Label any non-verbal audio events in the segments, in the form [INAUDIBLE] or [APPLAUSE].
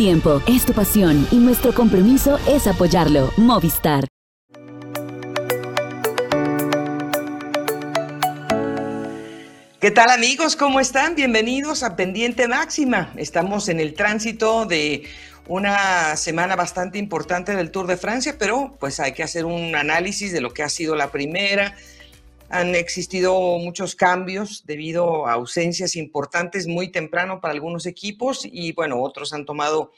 tiempo, es tu pasión y nuestro compromiso es apoyarlo. Movistar. ¿Qué tal amigos? ¿Cómo están? Bienvenidos a Pendiente Máxima. Estamos en el tránsito de una semana bastante importante del Tour de Francia, pero pues hay que hacer un análisis de lo que ha sido la primera. Han existido muchos cambios debido a ausencias importantes muy temprano para algunos equipos y bueno, otros han tomado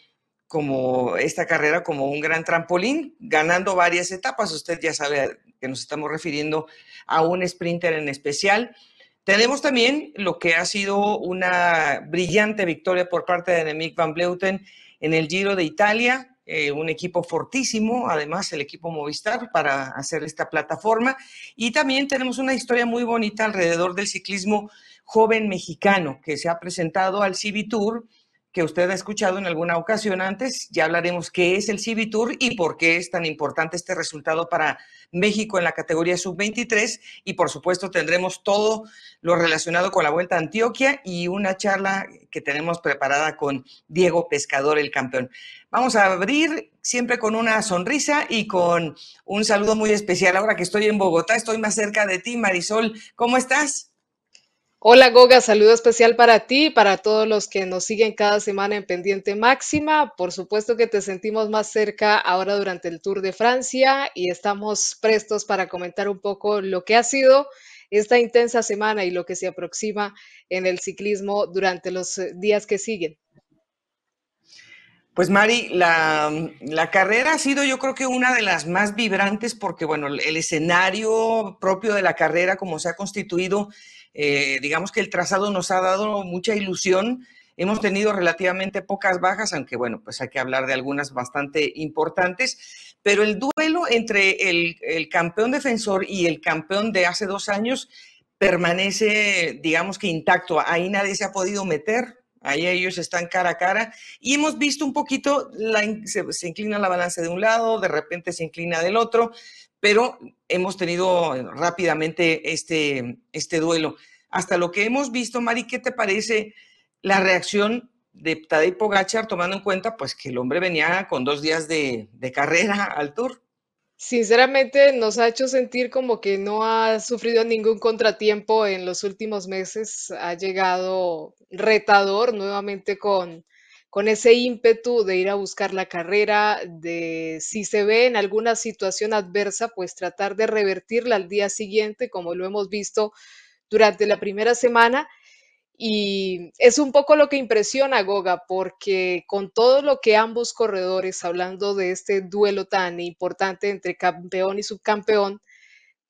como esta carrera como un gran trampolín, ganando varias etapas. Usted ya sabe que nos estamos refiriendo a un sprinter en especial. Tenemos también lo que ha sido una brillante victoria por parte de Nemic van Bleuten en el Giro de Italia, eh, un equipo fortísimo, además el equipo Movistar para hacer esta plataforma. Y también tenemos una historia muy bonita alrededor del ciclismo joven mexicano que se ha presentado al CB Tour que usted ha escuchado en alguna ocasión antes. Ya hablaremos qué es el Tour y por qué es tan importante este resultado para México en la categoría sub-23. Y por supuesto tendremos todo lo relacionado con la Vuelta a Antioquia y una charla que tenemos preparada con Diego Pescador, el campeón. Vamos a abrir siempre con una sonrisa y con un saludo muy especial. Ahora que estoy en Bogotá, estoy más cerca de ti, Marisol. ¿Cómo estás? Hola Goga, saludo especial para ti y para todos los que nos siguen cada semana en Pendiente Máxima. Por supuesto que te sentimos más cerca ahora durante el Tour de Francia y estamos prestos para comentar un poco lo que ha sido esta intensa semana y lo que se aproxima en el ciclismo durante los eh, días que siguen. Pues Mari, la, carrera ha sido yo creo que una de las más vibrantes porque, bueno, el escenario propio de la carrera, como se ha constituido, eh, digamos que el trazado nos ha dado mucha ilusión. Hemos tenido relativamente pocas bajas, aunque bueno, pues hay que hablar de algunas bastante importantes, pero el duelo entre el, el campeón defensor y el campeón de hace dos años permanece, digamos que intacto. Ahí nadie se ha podido meter, Ahí ellos están cara a cara y hemos visto un poquito, se, inclina la balanza de un lado, de repente se inclina del otro pero hemos tenido rápidamente este, este duelo. Hasta lo que hemos visto, Mari, ¿qué te parece la reacción de Tadej Pogachar tomando en cuenta pues que el hombre venía con dos días de carrera al Tour? Sinceramente nos ha hecho sentir como que no ha sufrido ningún contratiempo en los últimos meses. Ha llegado retador nuevamente con con ese ímpetu de ir a buscar la carrera, de si se ve en alguna situación adversa, pues tratar de revertirla al día siguiente, como lo hemos visto durante la primera semana. Y es un poco lo que impresiona a Goga, porque con todo lo que ambos corredores, hablando de este duelo tan importante entre campeón y subcampeón,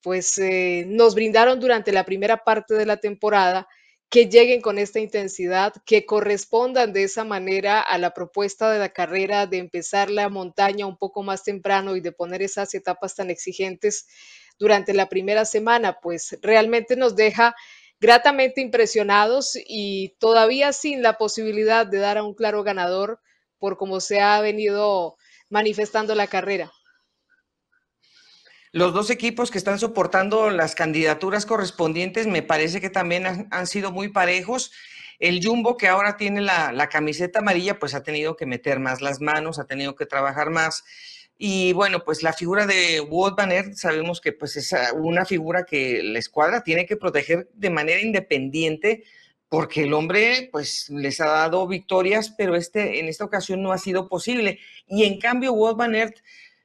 pues eh, nos brindaron durante la primera parte de la temporada, que lleguen con esta intensidad, que correspondan de esa manera a la propuesta de la carrera de empezar la montaña un poco más temprano y de poner esas etapas tan exigentes durante la primera semana, pues realmente nos deja gratamente impresionados y todavía sin la posibilidad de dar a un claro ganador por cómo se ha venido manifestando la carrera. Los dos equipos que están soportando las candidaturas correspondientes me parece que también han, sido muy parejos. El Jumbo, que ahora tiene la, camiseta amarilla, pues ha tenido que meter más las manos, ha tenido que trabajar más. Y bueno, pues la figura de Wout Van sabemos que pues es una figura que la escuadra tiene que proteger de manera independiente, porque el hombre pues les ha dado victorias, pero este, en esta ocasión no ha sido posible. Y en cambio, Wout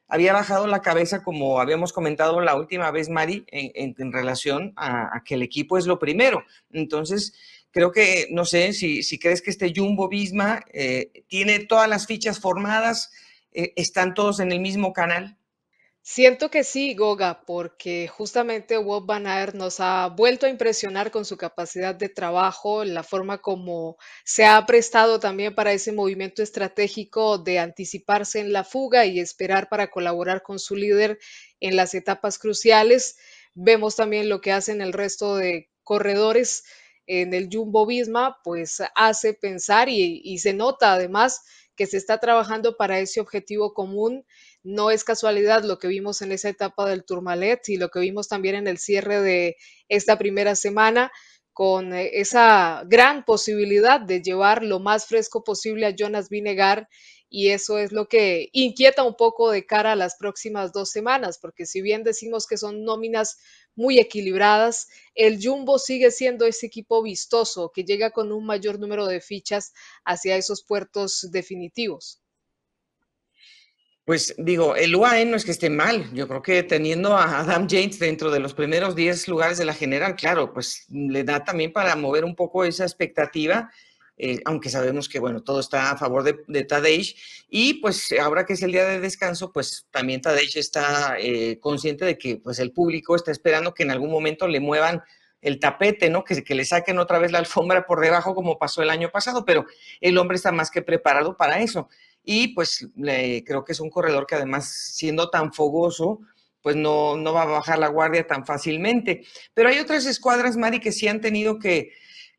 había bajado la cabeza, como habíamos comentado la última vez, Mari, en, relación a, que el equipo es lo primero. Entonces, creo que, no sé, si, si crees que este Jumbo Visma eh, tiene todas las fichas formadas, eh, están todos en el mismo canal. Siento que sí, Goga, porque justamente Wout Van nos ha vuelto a impresionar con su capacidad de trabajo, la forma como se ha prestado también para ese movimiento estratégico de anticiparse en la fuga y esperar para colaborar con su líder en las etapas cruciales. Vemos también lo que hacen el resto de corredores en el Jumbo Visma, pues hace pensar y se nota además que se está trabajando para ese objetivo común. No es casualidad lo que vimos en esa etapa del Tourmalet y lo que vimos también en el cierre de esta primera semana con eh, esa gran posibilidad de llevar lo más fresco posible a Jonas Vinegar y eso es lo que inquieta un poco de cara a las próximas dos semanas, porque si bien decimos que son nóminas muy equilibradas, el Jumbo sigue siendo ese equipo vistoso que llega con un mayor número de fichas hacia esos puertos definitivos. Pues digo, el UAE no es que esté mal. Yo creo que teniendo a Adam James dentro de los primeros 10 lugares de la general, claro, pues le da también para mover un poco esa expectativa eh, aunque sabemos que, bueno, todo está a favor de, de, Tadej. Y pues ahora que es el día de descanso, pues también Tadej está eh, consciente de que pues el público está esperando que en algún momento le muevan el tapete, ¿no? Que, que le saquen otra vez la alfombra por debajo como pasó el año pasado, pero el hombre está más que preparado para eso. Y pues creo que es un corredor que además siendo tan fogoso, pues no, no va a bajar la guardia tan fácilmente. Pero hay otras escuadras, Mari, que sí han tenido que,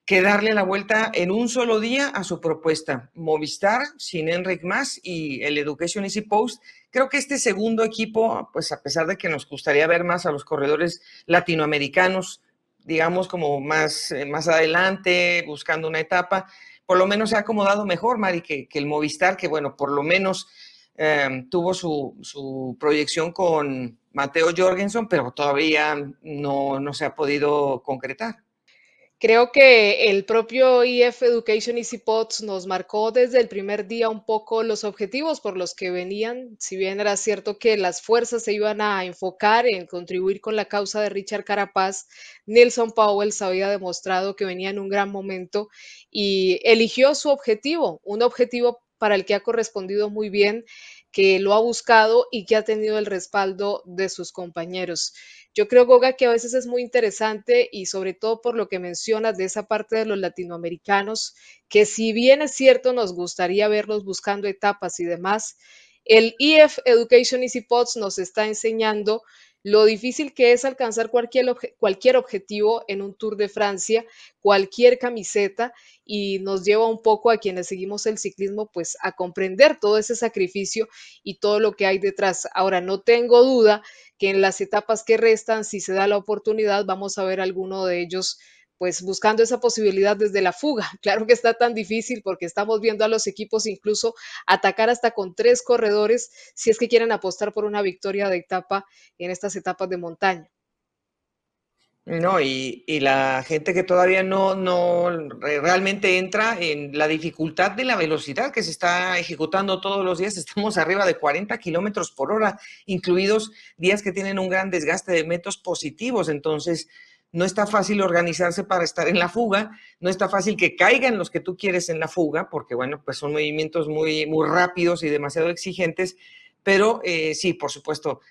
que darle la vuelta en un solo día a su propuesta. Movistar, sin Enric Más y el Education Easy Post. Creo que este segundo equipo, pues a pesar de que nos gustaría ver más a los corredores latinoamericanos, digamos como más, eh, más adelante, buscando una etapa, por lo menos se ha acomodado mejor, Mari, que, el Movistar, que bueno, por lo menos em, tuvo su, su, proyección con Mateo Jorgensen, pero todavía no, no se ha podido concretar. Creo que el propio EF Education Easy Pods nos marcó desde el primer día un poco los objetivos por los que venían, si bien era cierto que las fuerzas se iban a enfocar en contribuir con la causa de Richard Carapaz, Nelson Powell había demostrado que venía en un gran momento y eligió su objetivo, un objetivo para el que ha correspondido muy bien, que lo ha buscado y que ha tenido el respaldo de sus compañeros. Yo creo, Goga, que a veces es muy interesante y sobre todo por lo que mencionas de esa parte de los latinoamericanos, que si bien es cierto nos gustaría verlos buscando etapas y demás, el EF Education Easy Pods nos está enseñando lo difícil que es alcanzar cualquier, cualquier objetivo en un Tour de Francia, cualquier camiseta, y nos lleva un poco a quienes seguimos el ciclismo, pues a comprender todo ese sacrificio y todo lo que hay detrás. Ahora, no tengo duda que en las etapas que restan, si se da la oportunidad, vamos a ver alguno de ellos pues buscando esa posibilidad desde la fuga. [LAUGHS] Claro que está tan difícil porque estamos viendo a los equipos incluso atacar hasta con tres corredores si es que quieren apostar por una victoria de etapa en estas etapas de montaña. No, y, la gente que todavía no, no realmente entra en la dificultad de la velocidad que se está ejecutando todos los días. Estamos arriba de 40 kilómetros por hora, incluidos días que tienen un gran desgaste de metros positivos. Entonces, no está fácil organizarse para estar en la fuga, no está fácil que caigan los que tú quieres en la fuga, porque bueno, pues son movimientos muy, muy rápidos y demasiado exigentes, pero eh, sí, por supuesto,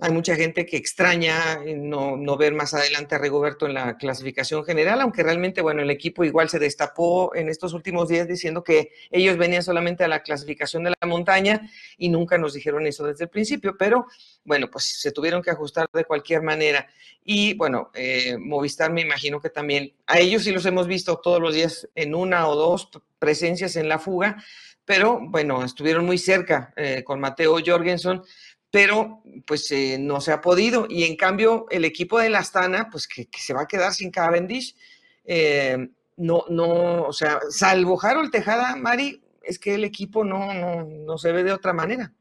hay mucha gente que extraña eh, no, no, ver más adelante a Rigoberto en la clasificación general, aunque realmente, bueno, el equipo igual se destapó en estos últimos días diciendo que ellos venían solamente a la clasificación de la montaña y nunca nos dijeron eso desde el principio, pero bueno, pues se tuvieron que ajustar de cualquier manera. Y bueno, eh, Movistar me imagino que también, a ellos sí los hemos visto todos los días en una o dos presencias en la fuga, pero bueno, estuvieron muy cerca eh, con Mateo Jorgensen pero pues eh, no se ha podido. Y en cambio, el equipo de la Astana, pues que, se va a quedar sin Cavendish, eh, no, no, o sea, salvo Harold Tejada, Mari, es que el equipo no, no, no se ve de otra manera.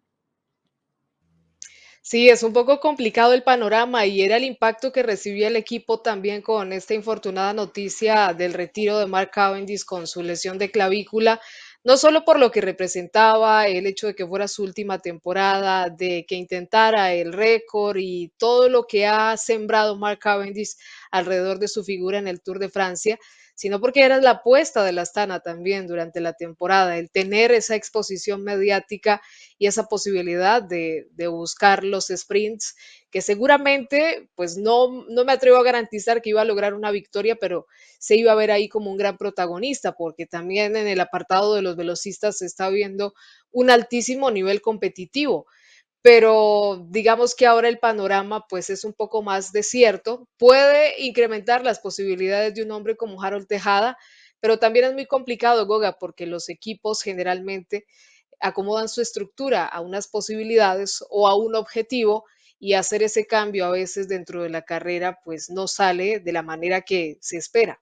Sí, es un poco complicado el panorama y era el impacto que recibía el equipo también con esta infortunada noticia del retiro de Mark Cavendish con su lesión de clavícula no solo por lo que representaba, el hecho de que fuera su última temporada, de que intentara el récord y todo lo que ha sembrado Mark Cavendish alrededor de su figura en el Tour de Francia, sino porque era la apuesta de la Astana también durante la temporada, el tener esa exposición mediática y esa posibilidad de, buscar los sprints, que seguramente, pues no, no me atrevo a garantizar que iba a lograr una victoria, pero se iba a ver ahí como un gran protagonista, porque también en el apartado de los velocistas se está viendo un altísimo nivel competitivo pero digamos que ahora el panorama pues es un poco más desierto. Puede incrementar las posibilidades de un hombre como Harold Tejada, pero también es muy complicado, Goga, porque los equipos generalmente acomodan su estructura a unas posibilidades o a un objetivo y hacer ese cambio a veces dentro de la carrera pues no sale de la manera que se espera.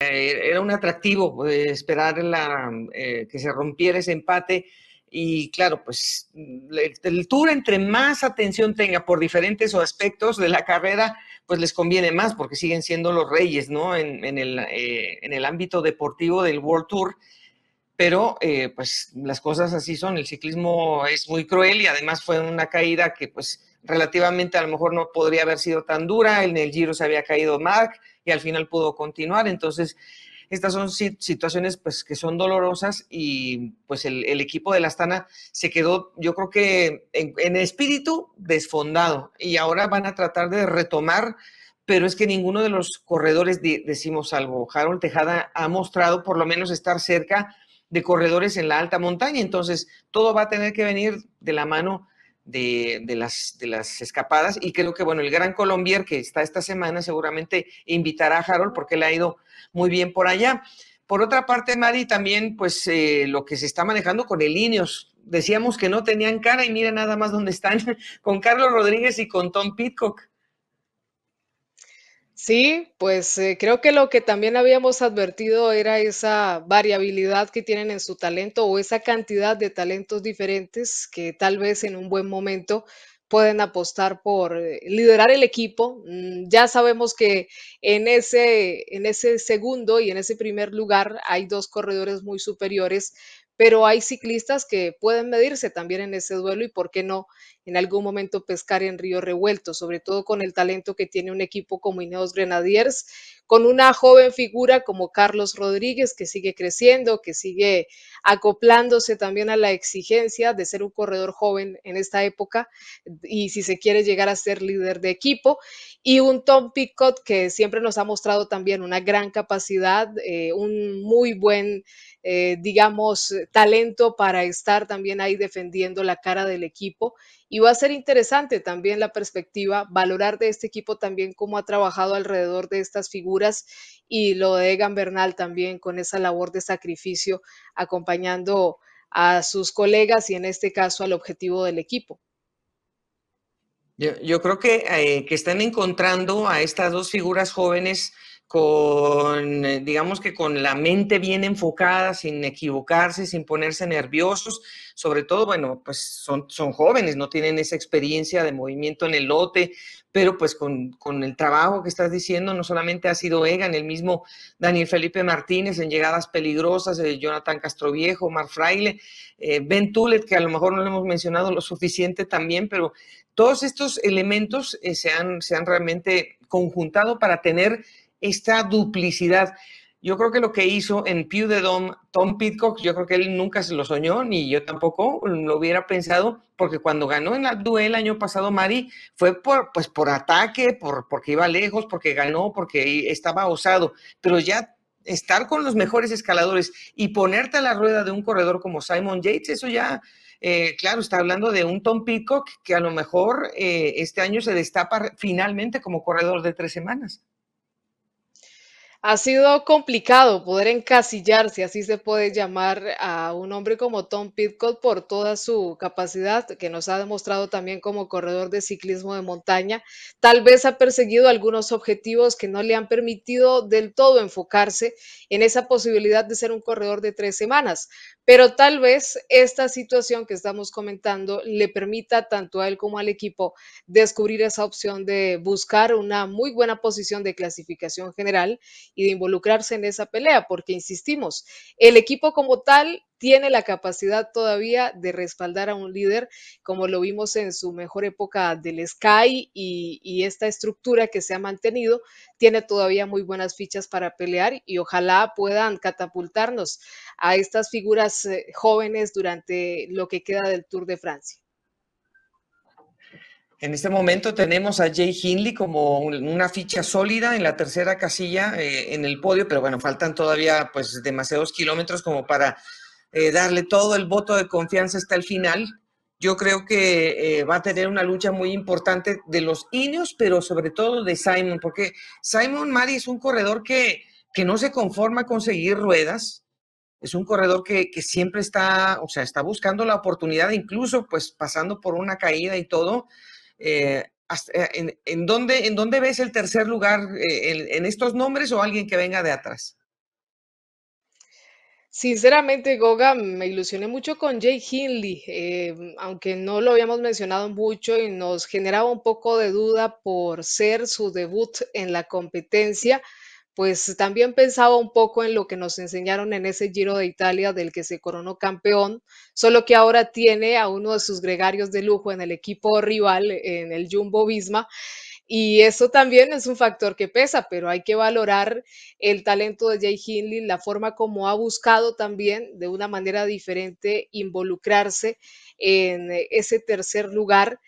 Eh, era un atractivo eh, esperar la, eh, que se rompiera ese empate Y claro, pues el Tour entre más atención tenga por diferentes aspectos de la carrera, pues les conviene más porque siguen siendo los reyes, ¿no? En, el, eh, en el ámbito deportivo del World Tour pero eh, pues las cosas así son, el ciclismo es muy cruel y además fue una caída que pues relativamente a lo mejor no podría haber sido tan dura, en el Giro se había caído Mark y al final pudo continuar, entonces estas son situaciones pues que son dolorosas y pues el, equipo de la Astana se quedó yo creo que en, espíritu desfondado y ahora van a tratar de retomar pero es que ninguno de los corredores, decimos algo, Harold Tejada ha mostrado por lo menos estar cerca de corredores en la alta montaña. Entonces, todo va a tener que venir de la mano de, las, de las escapadas. Y creo que, bueno, el Gran Colombier que está esta semana seguramente invitará a Harold porque le ha ido muy bien por allá. Por otra parte, Mari, también pues eh, lo que se está manejando con el Ineos. Decíamos que no tenían cara y mira nada más dónde están, [LAUGHS] con Carlos Rodríguez y con Tom Pitcock. Sí, pues eh, creo que lo que también habíamos advertido era esa variabilidad que tienen en su talento o esa cantidad de talentos diferentes que tal vez en un buen momento pueden apostar por eh, liderar el equipo. Mm, ya sabemos que en ese, en ese segundo y en ese primer lugar hay dos corredores muy superiores, pero hay ciclistas que pueden medirse también en ese duelo y por qué no en algún momento pescar en río revuelto, sobre todo con el talento que tiene un equipo como Ineos Grenadiers, con una joven figura como Carlos Rodríguez que sigue creciendo, que sigue acoplándose también a la exigencia de ser un corredor joven en esta época y si se quiere llegar a ser líder de equipo, y un Tom Picot que siempre nos ha mostrado también una gran capacidad, eh, un muy buen eh, digamos, talento para estar también ahí defendiendo la cara del equipo. Y va a ser interesante también la perspectiva, valorar de este equipo también cómo ha trabajado alrededor de estas figuras y lo de Egan Bernal también con esa labor de sacrificio acompañando a sus colegas y en este caso al objetivo del equipo. Yo, creo que, eh, que están encontrando a estas dos figuras jóvenes con, eh, digamos que con la mente bien enfocada, sin equivocarse, sin ponerse nerviosos. Sobre todo, bueno, pues son, son jóvenes, no tienen esa experiencia de movimiento en el lote, pero pues con, con, el trabajo que estás diciendo, no solamente ha sido Egan, el mismo Daniel Felipe Martínez en llegadas peligrosas, eh, Jonathan Castroviejo, Mar Fraile, eh, Ben Tulet, que a lo mejor no lo hemos mencionado lo suficiente también, pero todos estos elementos se, han, se han realmente conjuntado para tener esta duplicidad. Yo creo que lo que hizo en Pew de Dom Tom Pitcock, yo creo que él nunca se lo soñó, ni yo tampoco lo hubiera pensado, porque cuando ganó en la duel el año pasado, Mari, fue por, pues, por ataque, por, porque iba lejos, porque ganó, porque estaba osado, pero ya estar con los mejores escaladores y ponerte a la rueda de un corredor como Simon Yates, eso ya, eh, claro, está hablando de un Tom Pitcock que a lo mejor eh, este año se destapa finalmente como corredor de tres semanas. Ha sido complicado poder encasillar, si así se puede llamar, a un hombre como Tom Pitcock por toda su capacidad que nos ha demostrado también como corredor de ciclismo de montaña. Tal vez ha perseguido algunos objetivos que no le han permitido del todo enfocarse en esa posibilidad de ser un corredor de tres semanas, pero tal vez esta situación que estamos comentando le permita tanto a él como al equipo descubrir esa opción de buscar una muy buena posición de clasificación general y de involucrarse en esa pelea, porque insistimos, el equipo como tal tiene la capacidad todavía de respaldar a un líder, como lo vimos en su mejor época del Sky y, esta estructura que se ha mantenido, tiene todavía muy buenas fichas para pelear y ojalá puedan catapultarnos a estas figuras eh, jóvenes durante lo que queda del Tour de Francia. En este momento tenemos a Jay Hindley como una ficha sólida en la tercera casilla eh, en el podio, pero bueno, faltan todavía pues demasiados kilómetros como para eh, darle todo el voto de confianza hasta el final. Yo creo que eh, va a tener una lucha muy importante de los Ineos, pero sobre todo de Simon, porque Simon Mari es un corredor que, que no se conforma con seguir ruedas, es un corredor que, que, siempre está, o sea, está buscando la oportunidad, incluso pues pasando por una caída y todo, eh, en, dónde, ¿En dónde ves el tercer lugar? En, estos nombres o alguien que venga de atrás? Sinceramente, Goga, me ilusioné mucho con Jay Hindley, eh, aunque no lo habíamos mencionado mucho y nos generaba un poco de duda por ser su debut en la competencia, pues también pensaba un poco en lo que nos enseñaron en ese Giro de Italia del que se coronó campeón, solo que ahora tiene a uno de sus gregarios de lujo en el equipo rival, en el Jumbo Visma, y eso también es un factor que pesa, pero hay que valorar el talento de Jay Hindley, la forma como ha buscado también de una manera diferente involucrarse en ese tercer lugar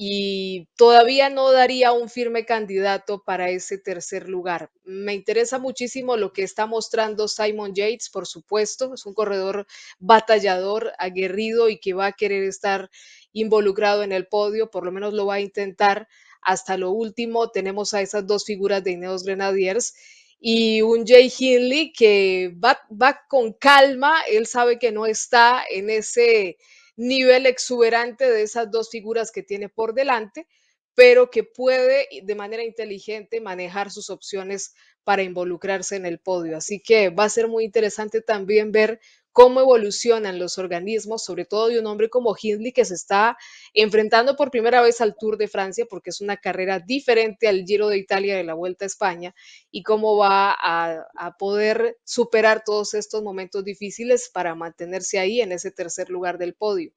y todavía no daría un firme candidato para ese tercer lugar. Me interesa muchísimo lo que está mostrando Simon Yates, por supuesto, es un corredor batallador, aguerrido y que va a querer estar involucrado en el podio, por lo menos lo va a intentar hasta lo último. Tenemos a esas dos figuras de Ineos Grenadiers y un Jay Hindley que va, va con calma, él sabe que no está en ese nivel exuberante de esas dos figuras que tiene por delante, pero que puede de manera inteligente manejar sus opciones para involucrarse en el podio. Así que va a ser muy interesante también ver cómo evolucionan los organismos, sobre todo de un hombre como Hindley que se está enfrentando por primera vez al Tour de Francia, porque es una carrera diferente al Giro de Italia de la Vuelta a España, y cómo va a, poder superar todos estos momentos difíciles para mantenerse ahí en ese tercer lugar del podio.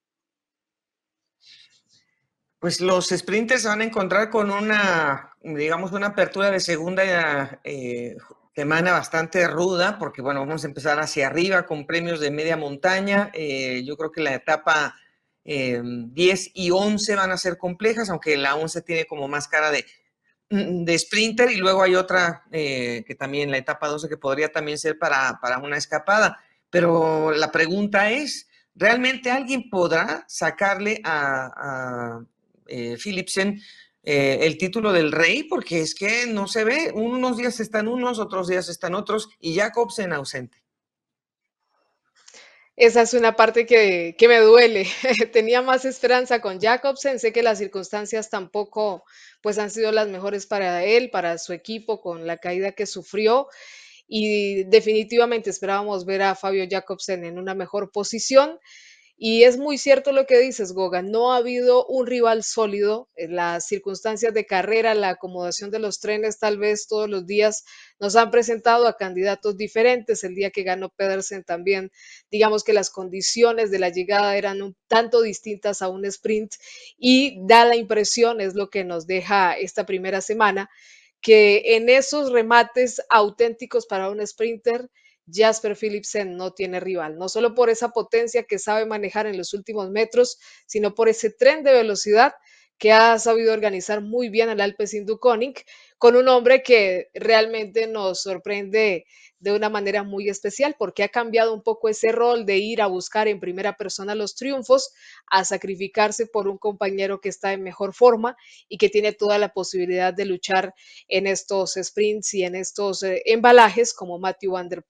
Pues los sprinters se van a encontrar con una, digamos, una apertura de segunda eh, semana bastante ruda, porque bueno, vamos a empezar hacia arriba con premios de media montaña. Eh, yo creo que la etapa 10 eh, y 11 van a ser complejas, aunque la 11 tiene como más cara de, mm, de sprinter y luego hay otra que también, la etapa 12, que podría también ser para, para una escapada. Pero la pregunta es, ¿realmente alguien podrá sacarle a eh, Philipsen eh, el título del rey, porque es que no se ve, unos días están unos, otros días están otros, y Jacobsen ausente. Esa es una parte que, que me duele. [LAUGHS] Tenía más esperanza con Jacobsen. Sé que las circunstancias tampoco pues han sido las mejores para él, para su equipo, con la caída que sufrió. Y definitivamente esperábamos ver a Fabio Jacobsen en una mejor posición. Y es muy cierto lo que dices, Goga, no ha habido un rival sólido. En las circunstancias de carrera, la acomodación de los trenes, tal vez todos los días nos han presentado a candidatos diferentes. El día que ganó Pedersen también, digamos que las condiciones de la llegada eran un tanto distintas a un sprint y da la impresión, es lo que nos deja esta primera semana, que en esos remates auténticos para un sprinter, Jasper Philipsen no tiene rival, no solo por esa potencia que sabe manejar en los últimos metros, sino por ese tren de velocidad que ha sabido organizar muy bien el Alpes Induconic, con un hombre que realmente nos sorprende de una manera muy especial, porque ha cambiado un poco ese rol de ir a buscar en primera persona los triunfos, a sacrificarse por un compañero que está en mejor forma y que tiene toda la posibilidad de luchar en estos sprints y en estos eh, embalajes como Matthew Van Der.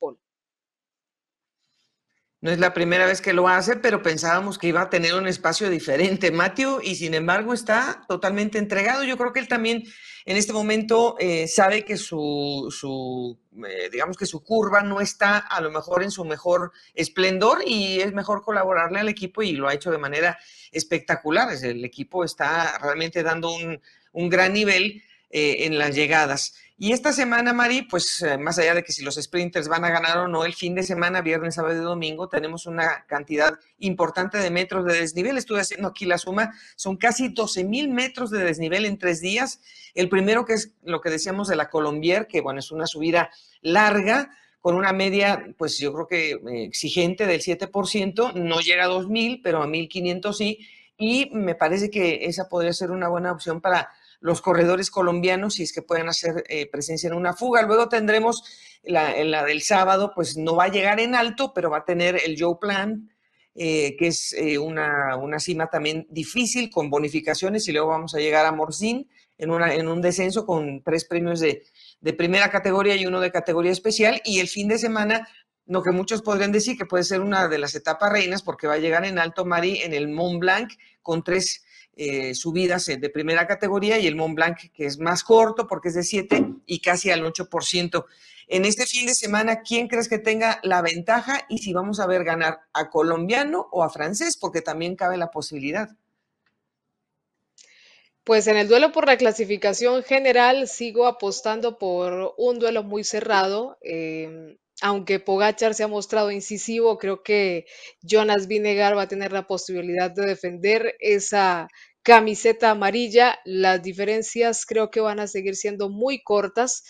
No es la primera vez que lo hace, pero pensábamos que iba a tener un espacio diferente, Matthew, y sin embargo está totalmente entregado. Yo creo que él también en este momento eh, sabe que su, eh, digamos que su curva no está a lo mejor en su mejor esplendor y es mejor colaborarle al equipo y lo ha hecho de manera espectacular. El equipo está realmente dando un, un gran nivel eh, en las llegadas. Y esta semana, Mari, pues eh, más allá de que si los sprinters van a ganar o no, el fin de semana, viernes, sábado y domingo, tenemos una cantidad importante de metros de desnivel. Estuve haciendo aquí la suma, son casi 12 mil metros de desnivel en tres días. El primero que es lo que decíamos de la Colombier, que bueno, es una subida larga, con una media, pues yo creo que eh, exigente del 7%, no llega a 2.000, pero a 1.500 sí, y me parece que esa podría ser una buena opción para los corredores colombianos si es que pueden hacer eh, presencia en una fuga. Luego tendremos la, la, del sábado, pues no va a llegar en alto, pero va a tener el Joe Plan, eh, que es eh, una, una, cima también difícil con bonificaciones y luego vamos a llegar a Morcín en, una, en un descenso con tres premios de, de primera categoría y uno de categoría especial y el fin de semana lo que muchos podrían decir que puede ser una de las etapas reinas porque va a llegar en alto Mari en el Mont Blanc con tres eh, subidas de primera categoría y el Mont Blanc, que es más corto porque es de 7 y casi al 8%. En este fin de semana, ¿quién crees que tenga la ventaja y si vamos a ver ganar a colombiano o a francés? Porque también cabe la posibilidad. Pues en el duelo por la clasificación general sigo apostando por un duelo muy cerrado. Em, aunque Pogachar se ha mostrado incisivo, creo que Jonas Vinegar va a tener la posibilidad de defender esa camiseta amarilla. Las diferencias creo que van a seguir siendo muy cortas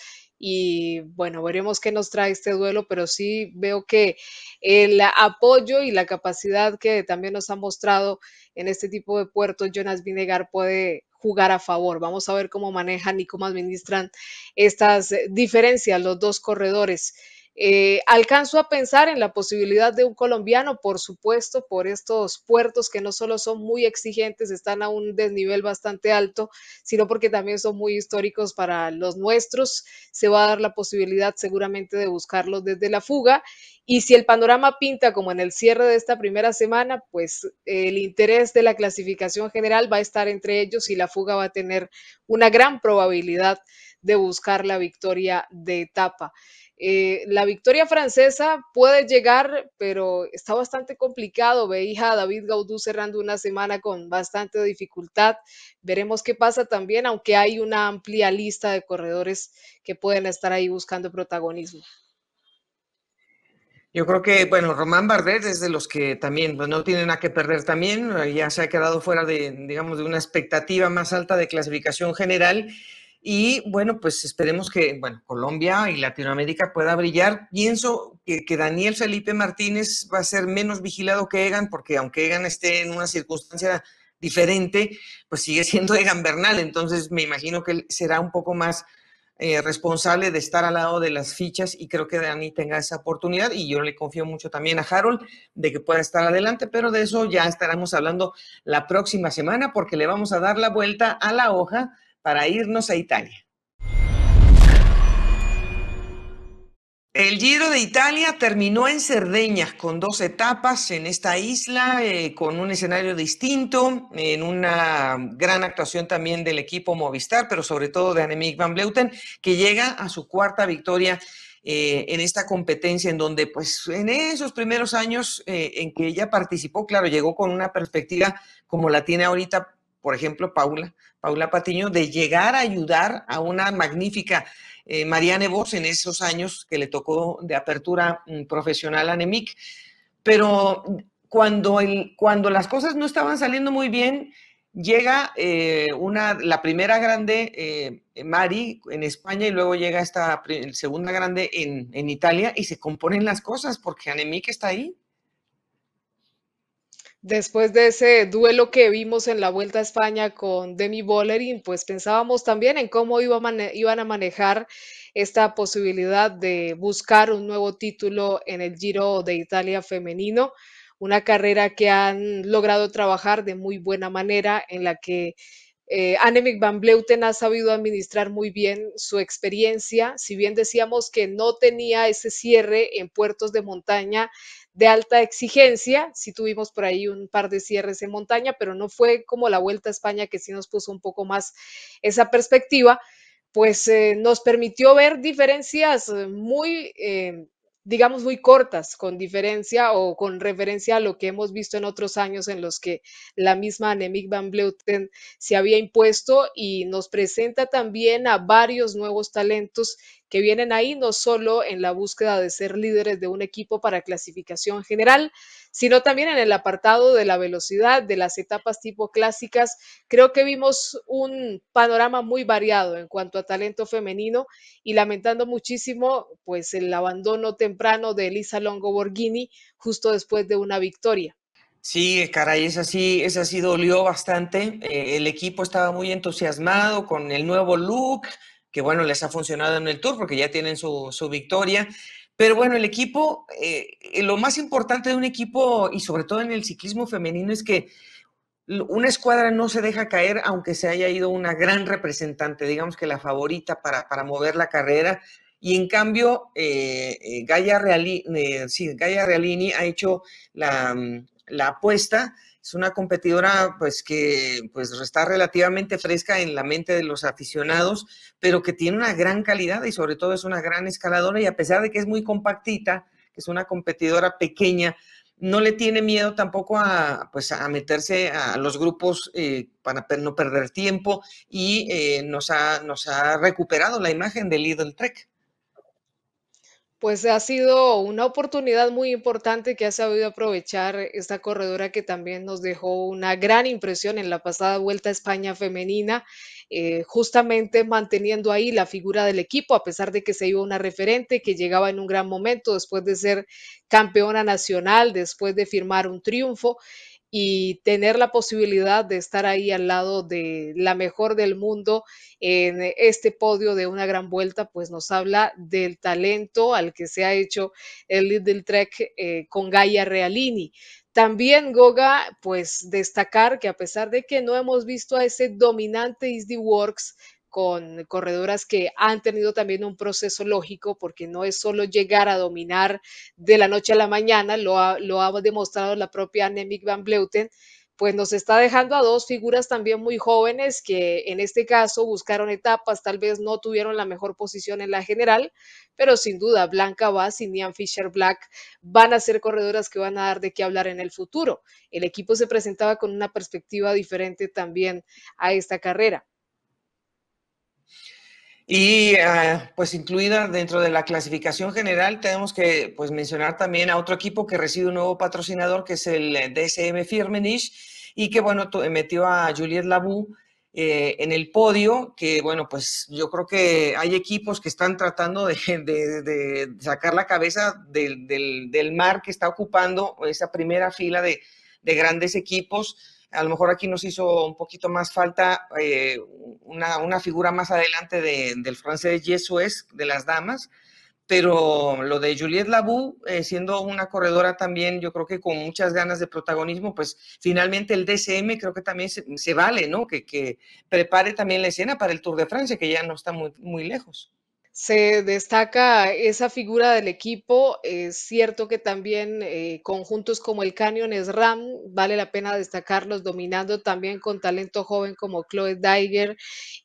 y bueno, veremos qué nos trae este duelo, pero sí veo que el apoyo y la capacidad que también nos ha mostrado en este tipo de puertos, Jonas Vinegar puede jugar a favor. Vamos a ver cómo manejan y cómo administran estas diferencias los dos corredores. Eh, alcanzo a pensar en la posibilidad de un colombiano, por supuesto, por estos puertos que no solo son muy exigentes, están a un desnivel bastante alto, sino porque también son muy históricos para los nuestros. Se va a dar la posibilidad seguramente de buscarlos desde la fuga. Y si el panorama pinta como en el cierre de esta primera semana, pues el interés de la clasificación general va a estar entre ellos y la fuga va a tener una gran probabilidad de buscar la victoria de etapa. Eh, la victoria francesa puede llegar, pero está bastante complicado. Veía a David Gaudú cerrando una semana con bastante dificultad. Veremos qué pasa también, aunque hay una amplia lista de corredores que pueden estar ahí buscando protagonismo. Yo creo que, bueno, Román Bardet es de los que también pues, no tienen nada que perder también, ya se ha quedado fuera de, digamos, de una expectativa más alta de clasificación general y bueno, pues esperemos que bueno, Colombia y Latinoamérica pueda brillar. Pienso que, Daniel Felipe Martínez va a ser menos vigilado que Egan, porque aunque Egan esté en una circunstancia diferente, pues sigue siendo Egan Bernal. Entonces me imagino que él será un poco más eh, responsable de estar al lado de las fichas y creo que Dani tenga esa oportunidad y yo le confío mucho también a Harold de que pueda estar adelante, pero de eso ya estaremos hablando la próxima semana porque le vamos a dar la vuelta a la hoja para irnos a Italia. El Giro de Italia terminó en Cerdeña con dos etapas en esta isla, eh, con un escenario distinto, en una gran actuación también del equipo Movistar, pero sobre todo de Annemiek van Bleuten, que llega a su cuarta victoria eh, en esta competencia, en donde pues en esos primeros años eh, en que ella participó, claro, llegó con una perspectiva como la tiene ahorita por ejemplo, Paula, Paula Patiño, de llegar a ayudar a una magnífica eh, Marianne Vos en esos años que le tocó de apertura mm, profesional a Nemic. Pero cuando, el, cuando las cosas no estaban saliendo muy bien, llega eh, una, la primera grande, eh, Mari, en España, y luego llega esta segunda grande en, en, Italia, y se componen las cosas porque Anemic está ahí. Después de ese duelo que vimos en la Vuelta a España con Demi Bollerin, pues pensábamos también en cómo iban a manejar esta posibilidad de buscar un nuevo título en el Giro de Italia femenino, una carrera que han logrado trabajar de muy buena manera, en la que eh, Annemiek van Bleuten ha sabido administrar muy bien su experiencia, si bien decíamos que no tenía ese cierre en puertos de montaña, de alta exigencia. Sí tuvimos por ahí un par de cierres en montaña, pero no fue como la Vuelta a España que sí nos puso un poco más esa perspectiva, pues eh, nos permitió ver diferencias eh, muy eh, digamos, muy cortas, con diferencia o con referencia a lo que hemos visto en otros años en los que la misma Annemiek van Bleuten se había impuesto y nos presenta también a varios nuevos talentos que vienen ahí no solo en la búsqueda de ser líderes de un equipo para clasificación general, sino también en el apartado de la velocidad, de las etapas tipo clásicas. Creo que vimos un panorama muy variado en cuanto a talento femenino y lamentando muchísimo pues el abandono temprano de Elisa Longo Borghini justo después de una victoria. Sí, caray, esa sí, esa sí dolió bastante. Eh, el equipo estaba muy entusiasmado con el nuevo look, que bueno, les ha funcionado en el Tour porque ya tienen su, victoria. Pero bueno, el equipo, eh, lo más importante de un equipo y sobre todo en el ciclismo femenino es que una escuadra no se deja caer aunque se haya ido una gran representante, digamos que la favorita para, para mover la carrera. Y en cambio, eh, eh Gaia, Realini, sí, Gaia Realini ha hecho la, la apuesta es una competidora pues que pues está relativamente fresca en la mente de los aficionados, pero que tiene una gran calidad y sobre todo es una gran escaladora y a pesar de que es muy compactita, que es una competidora pequeña, no le tiene miedo tampoco a, pues, a meterse a los grupos eh, para no perder tiempo y eh, nos, ha, nos ha recuperado la imagen del Lidl Trek. Pues ha sido una oportunidad muy importante que ha sabido aprovechar esta corredora que también nos dejó una gran impresión en la pasada Vuelta a España femenina, eh, justamente manteniendo ahí la figura del equipo, a pesar de que se iba una referente que llegaba en un gran momento después de ser campeona nacional, después de firmar un triunfo y tener la posibilidad de estar ahí al lado de la mejor del mundo en este podio de una gran vuelta, pues nos habla del talento al que se ha hecho el Little Trek eh, con Gaia Realini. También Goga, pues destacar que a pesar de que no hemos visto a ese dominante Isdy Works, con corredoras que han tenido también un proceso lógico, porque no es solo llegar a dominar de la noche a la mañana, lo ha, lo ha demostrado la propia Annemiek van Bleuten, pues nos está dejando a dos figuras también muy jóvenes que en este caso buscaron etapas, tal vez no tuvieron la mejor posición en la general, pero sin duda Blanca Bass y Nian Fisher Black van a ser corredoras que van a dar de qué hablar en el futuro. El equipo se presentaba con una perspectiva diferente también a esta carrera. Y ah, pues incluida dentro de la clasificación general tenemos que pues mencionar también a otro equipo que recibe un nuevo patrocinador que es el DSM Firmenich y que bueno metió a Juliette Labou eh, en el podio, que bueno, pues yo creo que hay equipos que están tratando de, [LAUGHS] de, sacar la cabeza del, del, del, mar que está ocupando esa primera fila de, grandes equipos a lo mejor aquí nos hizo un poquito más falta eh, una, figura más adelante del francés Jesues, de las damas, pero lo de Juliette Labou, eh, siendo una corredora también, yo creo que con muchas ganas de protagonismo, pues finalmente el DCM creo que también se, vale, ¿no? Que, que, prepare también la escena para el Tour de Francia, que ya no está muy, muy lejos. Se destaca esa figura del equipo. Es cierto que también eh, conjuntos como el Canyon SRAM vale la pena destacarlos, dominando también con talento joven como Chloe Daiger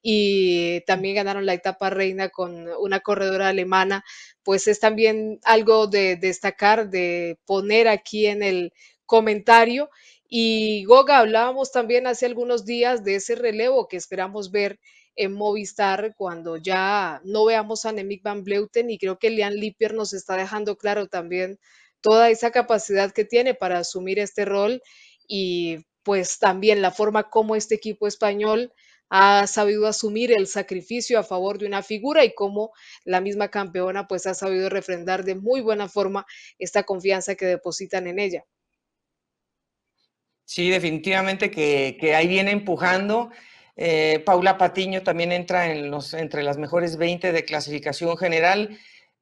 y también ganaron la etapa reina con una corredora alemana. Pues es también algo de destacar, de poner aquí en el comentario. Y Goga, hablábamos también hace algunos días de ese relevo que esperamos ver en Movistar cuando ya no veamos a Nemik Van Bleuten y creo que Lian Lippier nos está dejando claro también toda esa capacidad que tiene para asumir este rol y pues también la forma como este equipo español ha sabido asumir el sacrificio a favor de una figura y cómo la misma campeona pues ha sabido refrendar de muy buena forma esta confianza que depositan en ella. Sí, definitivamente que, que ahí viene empujando eh, Paula Patiño también entra en los, entre las mejores 20 de clasificación general.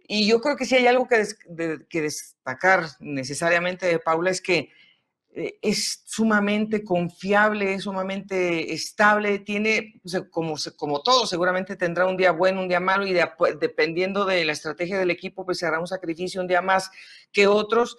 Y yo creo que si hay algo que, destacar necesariamente de Paula es que eh, es sumamente confiable, es sumamente estable, tiene, como, como todo, seguramente tendrá un día bueno, un día malo y dependiendo de la estrategia del equipo, pues se hará un sacrificio un día más que otros,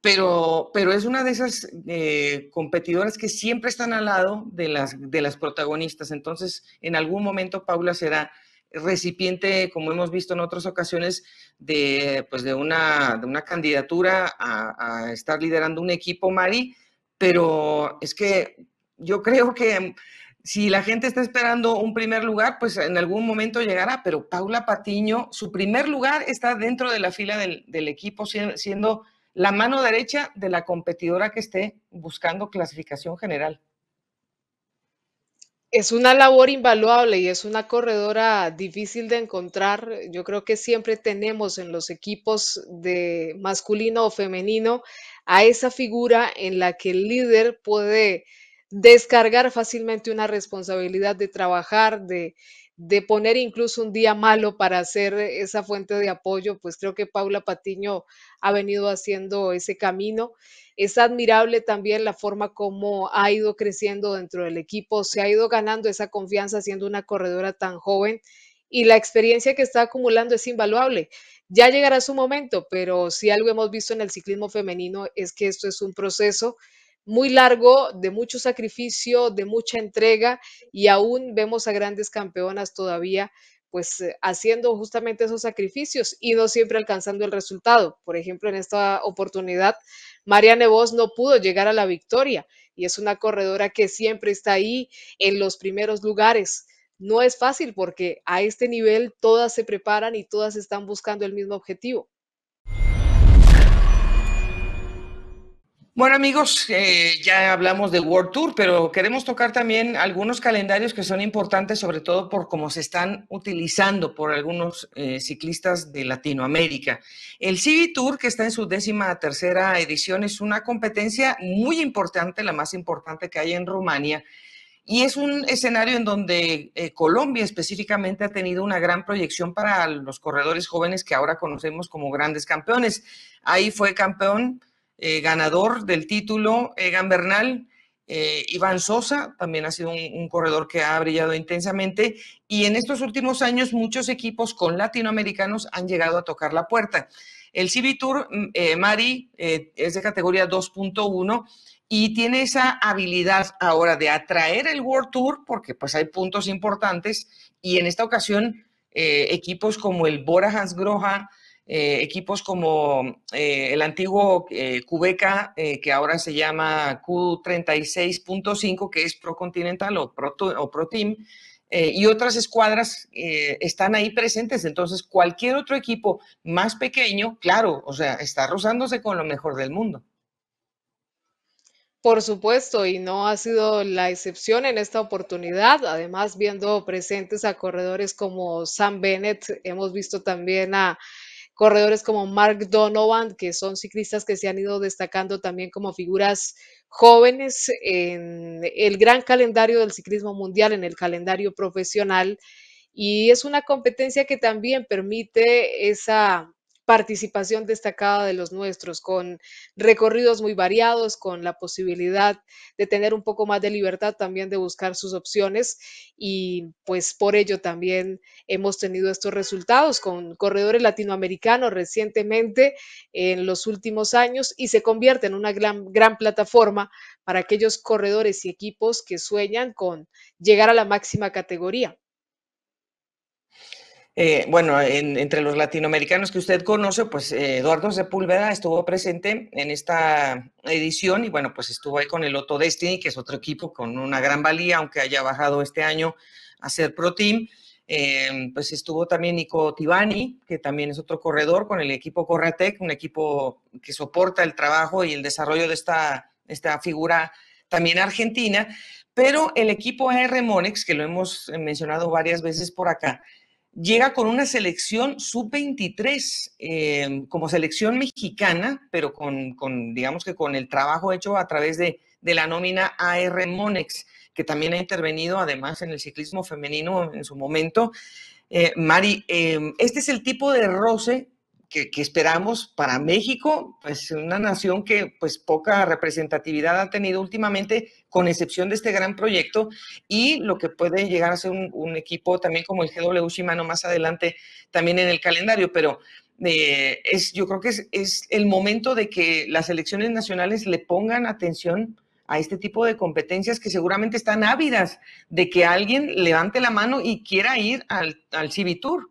pero, pero es una de esas eh, competidoras que siempre están al lado de las, de las protagonistas. Entonces, en algún momento Paula será recipiente, como hemos visto en otras ocasiones, de, pues de, una, de una candidatura a, estar liderando un equipo, Mari, pero es que yo creo que si la gente está esperando un primer lugar, pues en algún momento llegará, pero Paula Patiño, su primer lugar está dentro de la fila del, del equipo, siendo la mano derecha de la competidora que esté buscando clasificación general. Es una labor invaluable y es una corredora difícil de encontrar. Yo creo que siempre tenemos en los equipos de masculino o femenino a esa figura en la que el líder puede descargar fácilmente una responsabilidad de trabajar, de, de poner incluso un día malo para hacer esa fuente de apoyo, pues creo que Paula Patiño ha venido haciendo ese camino. Es admirable también la forma como ha ido creciendo dentro del equipo, se ha ido ganando esa confianza siendo una corredora tan joven y la experiencia que está acumulando es invaluable. Ya llegará su momento, pero si algo hemos visto en el ciclismo femenino es que esto es un proceso muy largo, de mucho sacrificio, de mucha entrega y aún vemos a grandes campeonas todavía pues eh, haciendo justamente esos sacrificios y no siempre alcanzando el resultado. Por ejemplo, en esta oportunidad, María Nevos no pudo llegar a la victoria y es una corredora que siempre está ahí en los primeros lugares. No es fácil porque a este nivel todas se preparan y todas están buscando el mismo objetivo. Bueno amigos, eh, ya hablamos de World Tour, pero queremos tocar también algunos calendarios que son importantes, sobre todo por cómo se están utilizando por algunos eh, ciclistas de Latinoamérica. El CV Tour, que está en su décima tercera edición, es una competencia muy importante, la más importante que hay en Rumania, y es un escenario en donde eh, Colombia específicamente ha tenido una gran proyección para los corredores jóvenes que ahora conocemos como grandes campeones. Ahí fue campeón eh, ganador del título, Egan Bernal. Eh, Iván Sosa también ha sido un, corredor que ha brillado intensamente y en estos últimos años muchos equipos con latinoamericanos han llegado a tocar la puerta. El CB mm, eh, Mari, es de categoría 2.1 y tiene esa habilidad ahora de atraer el World Tour porque pues hay puntos importantes y en esta ocasión equipos como el Bora Hansgrohe, eh, equipos como eh, el antiguo eh, Cubeca, que ahora se llama Q36.5, que es Pro Continental o Pro, o Pro Team, y otras escuadras están ahí presentes. Entonces, cualquier otro equipo más pequeño, claro, o sea, está rozándose con lo mejor del mundo. Por supuesto, y no ha sido la excepción en esta oportunidad. Además, viendo presentes a corredores como Sam Bennett, hemos visto también a corredores como Mark Donovan, que son ciclistas que se han ido destacando también como figuras jóvenes en el gran calendario del ciclismo mundial, en el calendario profesional. Y es una competencia que también permite esa participación destacada de los nuestros, con recorridos muy variados, con la posibilidad de tener un poco más de libertad también de buscar sus opciones y pues por ello también hemos tenido estos resultados con corredores latinoamericanos recientemente en los últimos años y se convierte en una gran, gran plataforma para aquellos corredores y equipos que sueñan con llegar a la máxima categoría. Eh, bueno, entre los latinoamericanos que usted conoce, pues eh, Eduardo Sepúlveda estuvo presente en esta edición y bueno, pues estuvo ahí con el Otto Destiny, que es otro equipo con una gran valía, aunque haya bajado este año a ser Pro Team. Eh, pues estuvo también Nico Tibani, que también es otro corredor con el equipo Corratec, un equipo que soporta el trabajo y el desarrollo de esta, esta figura también argentina. Pero el equipo AR Monex, que lo hemos mencionado varias veces por acá, llega con una selección sub-23 em, como selección mexicana, pero con, digamos que con el trabajo hecho a través de, la nómina AR Monex, que también ha intervenido además en el ciclismo femenino en su momento. Eh, Mari, em, este es el tipo de roce que, esperamos para México, pues una nación que pues poca representatividad ha tenido últimamente, con excepción de este gran proyecto, y lo que puede llegar a ser un, equipo también como el GW Shimano más adelante también en el calendario, pero eh, es, yo creo que es, es el momento de que las elecciones nacionales le pongan atención a este tipo de competencias que seguramente están ávidas de que alguien levante la mano y quiera ir al, al Tour.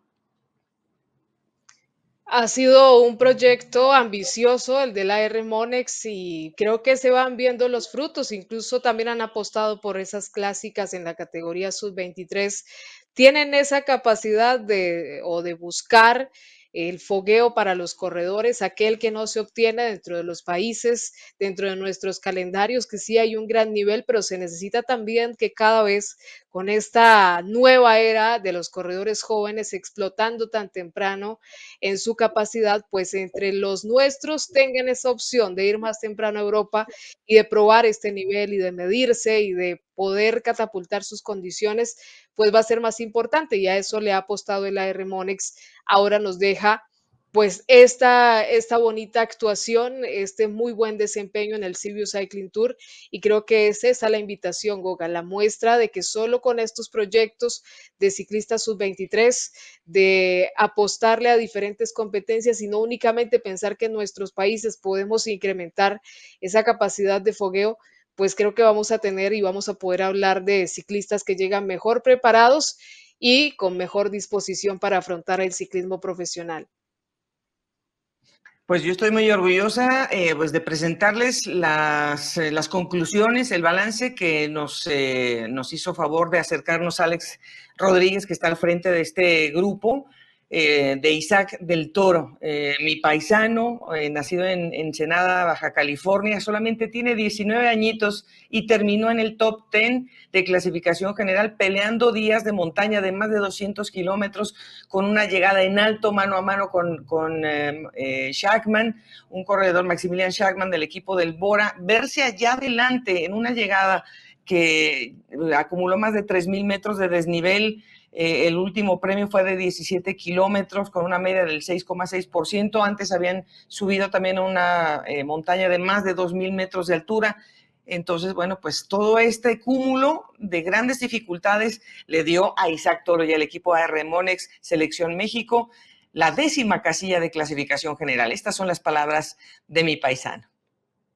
Ha sido un proyecto ambicioso el de la R Monex y creo que se van viendo los frutos. Incluso también han apostado por esas clásicas en la categoría sub-23. Tienen esa capacidad de o de buscar el fogueo para los corredores, aquel que no se obtiene dentro de los países, dentro de nuestros calendarios, que sí hay un gran nivel, pero se necesita también que cada vez con esta nueva era de los corredores jóvenes explotando tan temprano en su capacidad, pues entre los nuestros tengan esa opción de ir más temprano a Europa y de probar este nivel y de medirse y de poder catapultar sus condiciones, pues va a ser más importante y a eso le ha apostado el AR Monex. Ahora nos deja pues esta, esta bonita actuación, este muy buen desempeño en el Sibiu Cycling Tour y creo que es esa la invitación, Goga, la muestra de que solo con estos proyectos de ciclistas sub-23, de apostarle a diferentes competencias y no únicamente pensar que en nuestros países podemos incrementar esa capacidad de fogueo, pues creo que vamos a tener y vamos a poder hablar de ciclistas que llegan mejor preparados y con mejor disposición para afrontar el ciclismo profesional. Pues yo estoy muy orgullosa eh, pues de presentarles las, eh, las, conclusiones, el balance que nos, eh, nos hizo favor de acercarnos Alex Rodríguez, que está al frente de este grupo. Eh, de Isaac del Toro, eh, mi paisano, eh, nacido en Ensenada, Baja California, solamente tiene 19 añitos y terminó en el top 10 de clasificación general peleando días de montaña de más de 200 kilómetros con una llegada en alto mano a mano con, con Shackman, un corredor Maximilian Shackman del equipo del Bora, verse allá adelante en una llegada que acumuló más de 3.000 metros de desnivel, eh, el último premio fue de 17 kilómetros con una media del 6,6%. Antes habían subido también a una eh, montaña de más de 2.000 metros de altura. Entonces, bueno, pues todo este cúmulo de grandes dificultades le dio a Isaac Toro y al equipo AR Monex Selección México la décima casilla de clasificación general. Estas son las palabras de mi paisano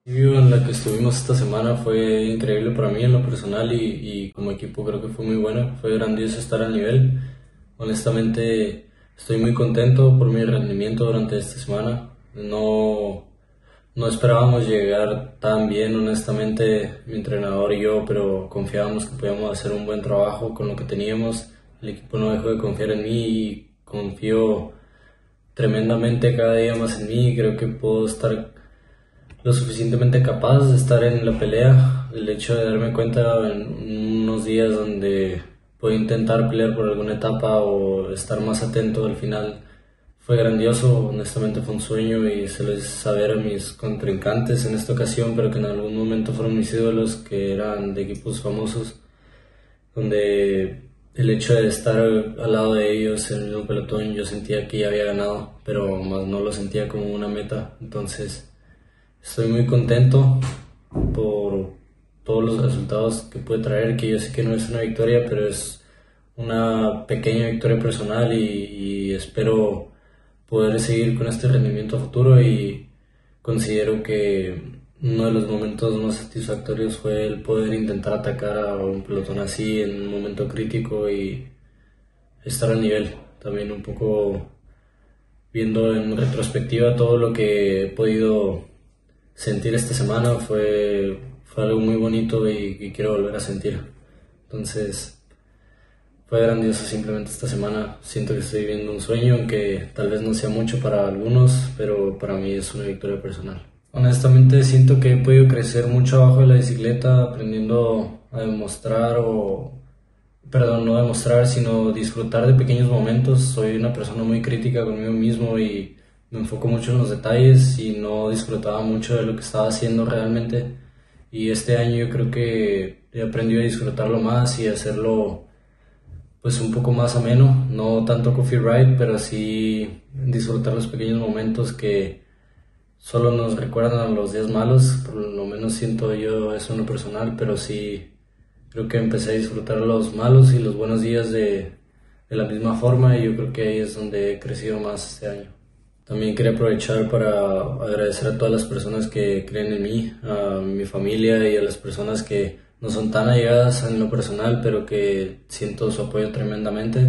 en la que estuvimos esta semana fue increíble para mí en lo personal y, como equipo creo que fue muy buena, fue grandioso estar al nivel. Honestamente estoy muy contento por mi rendimiento durante esta semana. No, no esperábamos llegar tan bien, honestamente, mi entrenador y yo, pero confiábamos que podíamos hacer un buen trabajo con lo que teníamos. El equipo no dejó de confiar en mí y confío tremendamente cada día más en mí. Creo que puedo estar lo suficientemente capaz de estar en la pelea. El hecho de darme cuenta en unos días donde puedo intentar pelear por alguna etapa o estar más atento al final fue grandioso. Honestamente fue un sueño y se lo hice saber a mis contrincantes en esta ocasión, pero que en algún momento fueron mis ídolos, que eran de equipos famosos, donde el hecho de estar al lado de ellos en el mismo pelotón yo sentía que ya había ganado, pero más no lo sentía como una meta. Entonces Estoy muy contento por todos los resultados que puede traer, que yo sé que no es una victoria, pero es una pequeña victoria personal y, espero poder seguir con este rendimiento futuro y considero que uno de los momentos más satisfactorios fue el poder intentar atacar a un pelotón así en un momento crítico y estar al nivel. También un poco viendo en retrospectiva todo lo que he podido sentir esta semana fue, fue algo muy bonito y, quiero volver a sentir. Entonces, fue grandioso simplemente esta semana. Siento que estoy viviendo un sueño, aunque tal vez no sea mucho para algunos, pero para mí es una victoria personal. Honestamente siento que he podido crecer mucho abajo de la bicicleta, aprendiendo a demostrar o, perdón, no demostrar, sino disfrutar de pequeños momentos. Soy una persona muy crítica conmigo mismo y me enfoco mucho en los detalles y no disfrutaba mucho de lo que estaba haciendo realmente. Y este año yo creo que he aprendido a disfrutarlo más y hacerlo pues un poco más ameno, no tanto coffee ride, pero sí disfrutar los pequeños momentos que solo nos recuerdan los días malos, por lo menos siento yo eso en lo personal, pero sí creo que empecé a disfrutar los malos y los buenos días de, de la misma forma y yo creo que ahí es donde he crecido más este año. También quería aprovechar para agradecer a todas las personas que creen en mí, a mi familia y a las personas que no son tan allegadas en lo personal, pero que siento su apoyo tremendamente,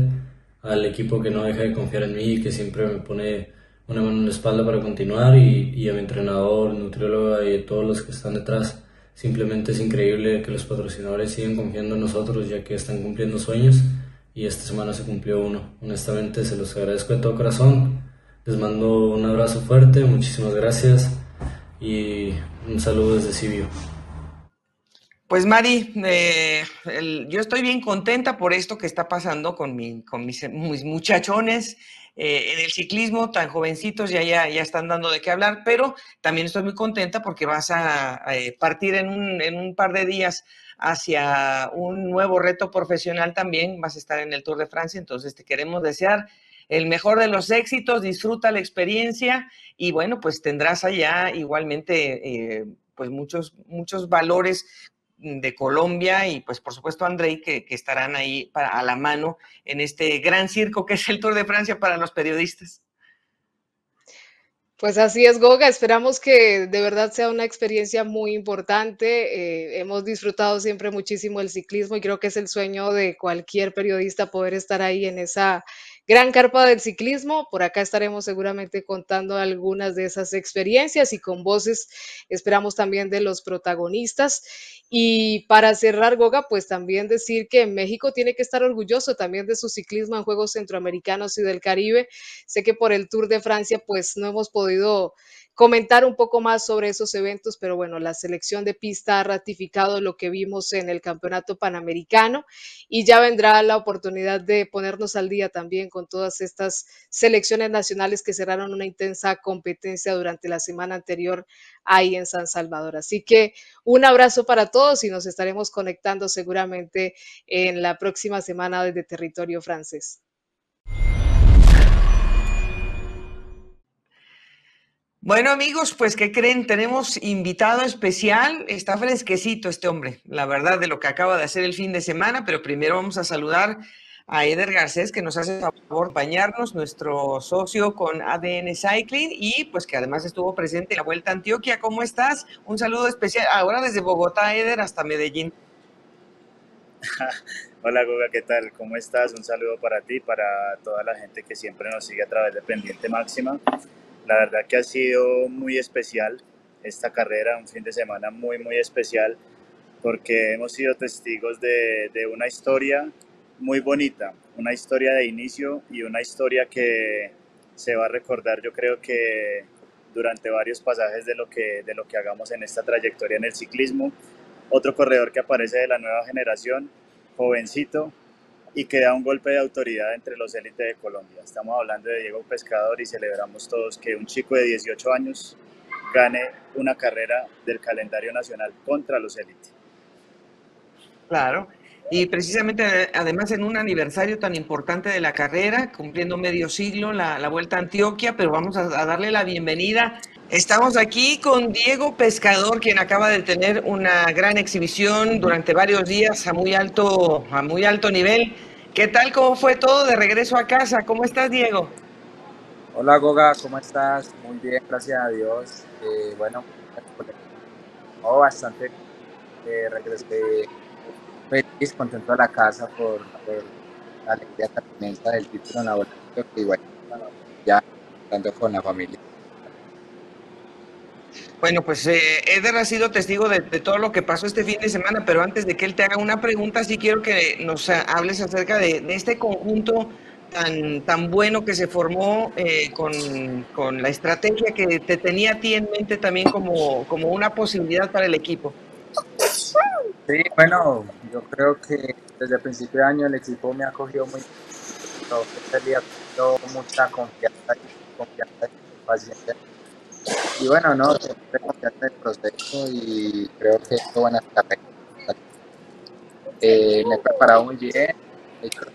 al equipo que no deja de confiar en mí y que siempre me pone una mano en la espalda para continuar y, y a mi entrenador, nutrióloga y a todos los que están detrás. Simplemente es increíble que los patrocinadores sigan confiando en nosotros ya que están cumpliendo sueños y esta semana se cumplió uno. Honestamente se los agradezco de todo corazón les mando un abrazo fuerte, muchísimas gracias y un saludo desde Sibio. Pues Mari, eh, yo estoy bien contenta por esto que está pasando con, mis, muchachones eh, en el ciclismo, tan jovencitos, ya, ya, ya están dando de qué hablar, pero también estoy muy contenta porque vas a, eh, partir en un, en un, par de días hacia un nuevo reto profesional también, vas a estar en el Tour de Francia, entonces te queremos desear el mejor de los éxitos, disfruta la experiencia y bueno, pues tendrás allá igualmente eh, pues muchos, muchos valores de Colombia y pues por supuesto Andrei que, estarán ahí para, a la mano en este gran circo que es el Tour de Francia para los periodistas. Pues así es, Goga. Esperamos que de verdad sea una experiencia muy importante. Eh, hemos disfrutado siempre muchísimo el ciclismo y creo que es el sueño de cualquier periodista poder estar ahí en esa Gran Carpa del Ciclismo. Por acá estaremos seguramente contando algunas de esas experiencias y con voces esperamos también de los protagonistas. Y para cerrar, Goga, pues también decir que México tiene que estar orgulloso también de su ciclismo en Juegos Centroamericanos y del Caribe. Sé que por el Tour de Francia pues no hemos podido comentar un poco más sobre esos eventos, pero bueno, la selección de pista ha ratificado lo que vimos en el Campeonato Panamericano y ya vendrá la oportunidad de ponernos al día también con todas estas selecciones nacionales que cerraron una intensa competencia durante la semana anterior ahí en San Salvador. Así que un abrazo para todos y nos estaremos conectando seguramente en la próxima semana desde territorio francés. Bueno amigos, pues ¿qué creen? Tenemos invitado especial, está fresquecito este hombre, la verdad, de lo que acaba de hacer el fin de semana, pero primero vamos a saludar a Eder Garcés, que nos hace favor bañarnos, nuestro socio con ADN Cycling y pues que además estuvo presente en la Vuelta a Antioquia. ¿Cómo estás? Un saludo especial ahora desde Bogotá, Eder, hasta Medellín. [LAUGHS] Hola Goga, ¿qué tal? ¿Cómo estás? Un saludo para ti, para toda la gente que siempre nos sigue a través de Pendiente Máxima. La verdad que ha sido muy especial esta carrera, un fin de semana muy, muy especial, porque hemos sido testigos de, de una historia muy bonita, una historia de inicio y una historia que se va a recordar yo creo que durante varios pasajes de lo que, de lo que hagamos en esta trayectoria en el ciclismo. Otro corredor que aparece de la nueva generación, jovencito, y que da un golpe de autoridad entre los élites de Colombia. Estamos hablando de Diego Pescador y celebramos todos que un chico de 18 años gane una carrera del calendario nacional contra los élites. Claro, y precisamente además en un aniversario tan importante de la carrera, cumpliendo medio siglo, la, la Vuelta a Antioquia, pero vamos a, a darle la bienvenida Estamos aquí con Diego Pescador, quien acaba de tener una gran exhibición durante varios días a muy alto, a muy alto nivel. ¿Qué tal? ¿Cómo fue todo de regreso a casa? ¿Cómo estás, Diego? Hola, Goga, ¿cómo estás? Muy bien, gracias a Dios. Eh, bueno, oh, bastante. Eh, regresé feliz, contento a la casa por, por la alegría tan inmensa del título en. Y bueno, ya estando con la familia. Bueno, pues eh, Eder ha sido testigo de, todo lo que pasó este fin de semana, pero antes de que él te haga una pregunta, sí quiero que nos hables acerca de, de este conjunto tan, tan bueno que se formó eh, con, con, la estrategia que te tenía a ti en mente también como, como una posibilidad para el equipo. Sí, bueno, yo creo que desde el principio de año el equipo me ha cogido muy mucha confianza y confianza y paciencia. Y bueno, no, siempre confianza en el proceso y creo que esto van a estar eh, me he preparado muy bien, he hecho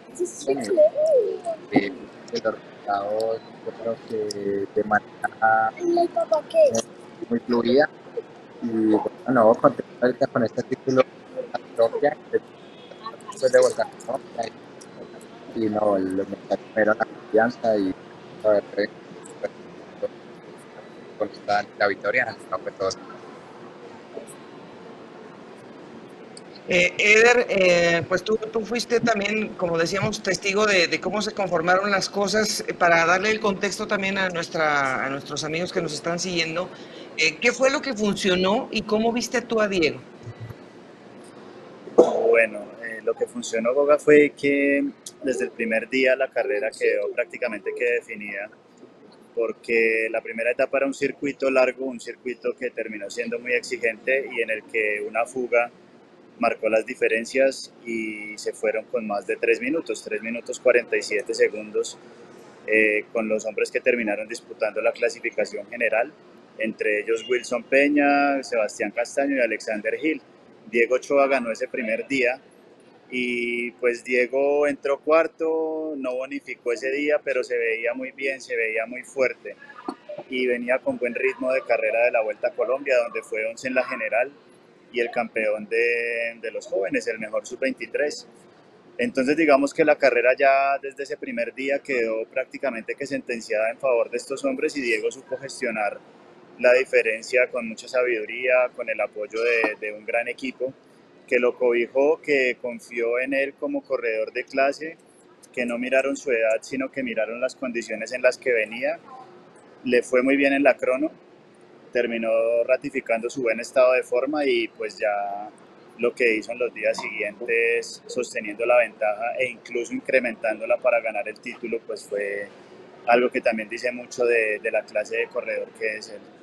eh, los resultados, yo creo que de manera muy fluida y bueno, contento con este título propia de volver y no, lo me la confianza y ver, con la victoria todos. Eh, Eder, eh, pues tú, tú, fuiste también, como decíamos, testigo de, de, cómo se conformaron las cosas eh, para darle el contexto también a, nuestra, a nuestros amigos que nos están siguiendo. Eh, ¿Qué fue lo que funcionó y cómo viste tú a Diego? Bueno, eh, lo que funcionó, Goga, fue que desde el primer día la carrera quedó prácticamente que definida porque la primera etapa era un circuito largo, un circuito que terminó siendo muy exigente y en el que una fuga marcó las diferencias y se fueron con más de 3 minutos, 3 minutos 47 segundos, eh, con los hombres que terminaron disputando la clasificación general, entre ellos Wilson Peña, Sebastián Castaño y Alexander Hill. Diego Ochoa ganó ese primer día Y pues Diego entró cuarto, no bonificó ese día, pero se veía muy bien, se veía muy fuerte y venía con buen ritmo de carrera de la Vuelta a Colombia, donde fue 11 en la general y el campeón de, de los jóvenes, el mejor sub-23. Entonces digamos que la carrera ya desde ese primer día quedó prácticamente que sentenciada en favor de estos hombres y Diego supo gestionar la diferencia con mucha sabiduría, con el apoyo de, de un gran equipo que lo cobijó, que confió en él como corredor de clase, que no miraron su edad, sino que miraron las condiciones en las que venía. Le fue muy bien en la crono, terminó ratificando su buen estado de forma y pues ya lo que hizo en los días siguientes, sosteniendo la ventaja e incluso incrementándola para ganar el título, pues fue algo que también dice mucho de, de la clase de corredor que es él.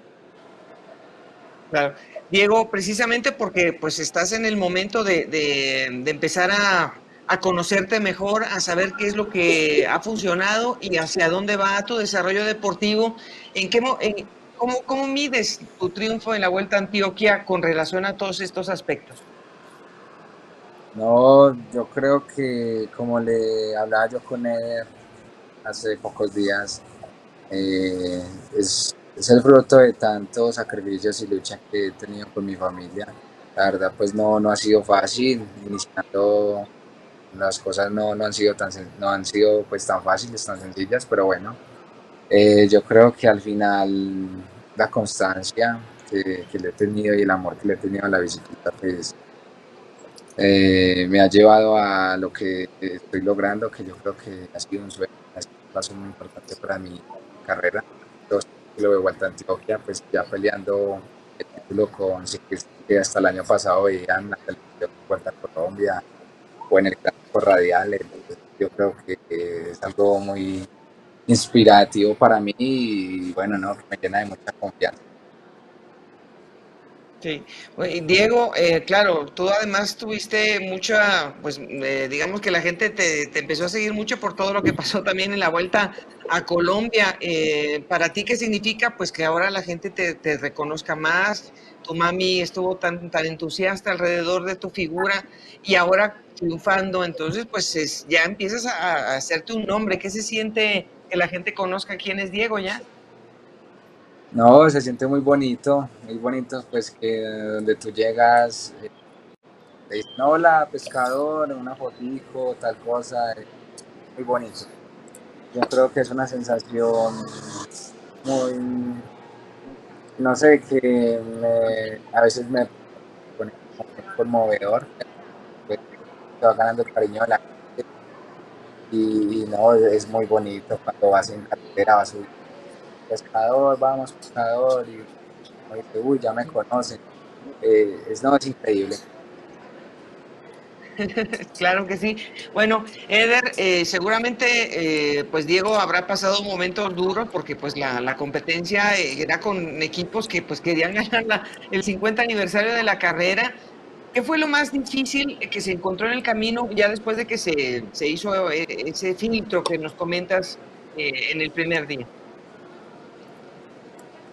Claro. Diego, precisamente porque pues estás en el momento de, de, empezar a, a, conocerte mejor, a saber qué es lo que ha funcionado y hacia dónde va tu desarrollo deportivo. ¿En qué, en, cómo, ¿Cómo mides tu triunfo en la Vuelta a Antioquia con relación a todos estos aspectos? No, yo creo que como le hablaba yo con él hace pocos días, eh, es es el fruto de tantos sacrificios y lucha que he tenido con mi familia. La verdad, pues no, no ha sido fácil, iniciando las cosas no, no han sido tan no han sido pues tan fáciles, tan sencillas, pero bueno, eh, yo creo que al final la constancia que, que, le he tenido y el amor que le he tenido a la bicicleta pues eh, me ha llevado a lo que estoy logrando, que yo creo que ha sido un sueño, ha sido un paso muy importante para mi carrera lo de Vuelta a Antioquia, pues ya peleando el título con que hasta el año pasado veían la televisión Vuelta a Colombia o en el clásico radial. Entonces, yo creo que es algo muy inspirativo para mí y bueno, no, me llena de mucha confianza. Sí, Diego, eh, claro, tú además tuviste mucha, pues eh, digamos que la gente te, te, empezó a seguir mucho por todo lo que pasó también en la vuelta a Colombia. Eh, ¿Para ti qué significa? Pues que ahora la gente te, reconozca más, tu mami estuvo tan, tan entusiasta alrededor de tu figura y ahora triunfando, entonces pues es, ya empiezas a, a hacerte un nombre. ¿Qué se siente que la gente conozca quién es Diego ya? No, se siente muy bonito, muy bonito, pues que donde tú llegas, eh, te dicen, hola, pescador, una fotico, tal cosa, eh, muy bonito. Yo creo que es una sensación muy, no sé, que me, a veces me pone conmovedor, pues te va ganando el cariño de la gente y, no, es muy bonito cuando vas en carretera, vas subiendo pescador, vamos, pescador, y uy, ya me conocen. Eh, es, no, es increíble. [LAUGHS] claro que sí. Bueno, Eder, eh, seguramente, eh, pues Diego habrá pasado momentos duros porque pues la, la, competencia era con equipos que pues querían [LAUGHS] ganar la, el 50 aniversario de la carrera. ¿Qué fue lo más difícil que se encontró en el camino ya después de que se, se hizo ese filtro que nos comentas en el primer día?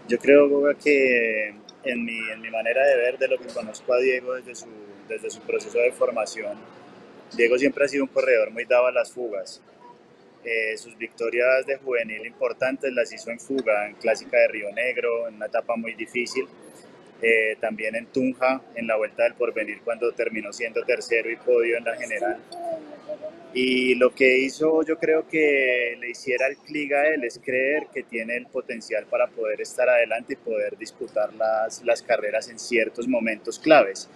Yo creo que en mi, en mi, manera de ver, de lo que conozco a Diego desde su, desde su proceso de formación, Diego siempre ha sido un corredor muy dado a las fugas. Eh, sus victorias de juvenil importantes las hizo en fuga, en Clásica de Río Negro, en una etapa muy difícil. Eh, también en Tunja, en la Vuelta del Porvenir, cuando terminó siendo tercero y podio en la general. Y lo que hizo, yo creo que le hiciera el clic a él es creer que tiene el potencial para poder estar adelante y poder disputar las, las carreras en ciertos momentos claves.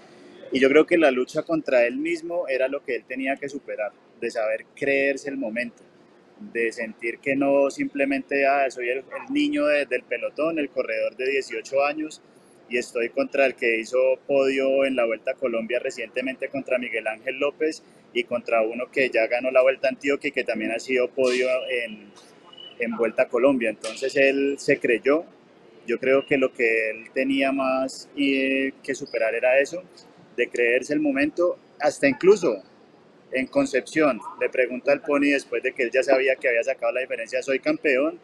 Y yo creo que la lucha contra él mismo era lo que él tenía que superar, de saber creerse el momento, de sentir que no simplemente, ah, soy el, niño de, del pelotón, el corredor de 18 años, y estoy contra el que hizo podio en la Vuelta a Colombia recientemente contra Miguel Ángel López y contra uno que ya ganó la Vuelta a Antioquia y que también ha sido podio en, en Vuelta a Colombia. Entonces él se creyó, yo creo que lo que él tenía más que superar era eso, de creerse el momento, hasta incluso en Concepción, le pregunta al Pony después de que él ya sabía que había sacado la diferencia, soy campeón,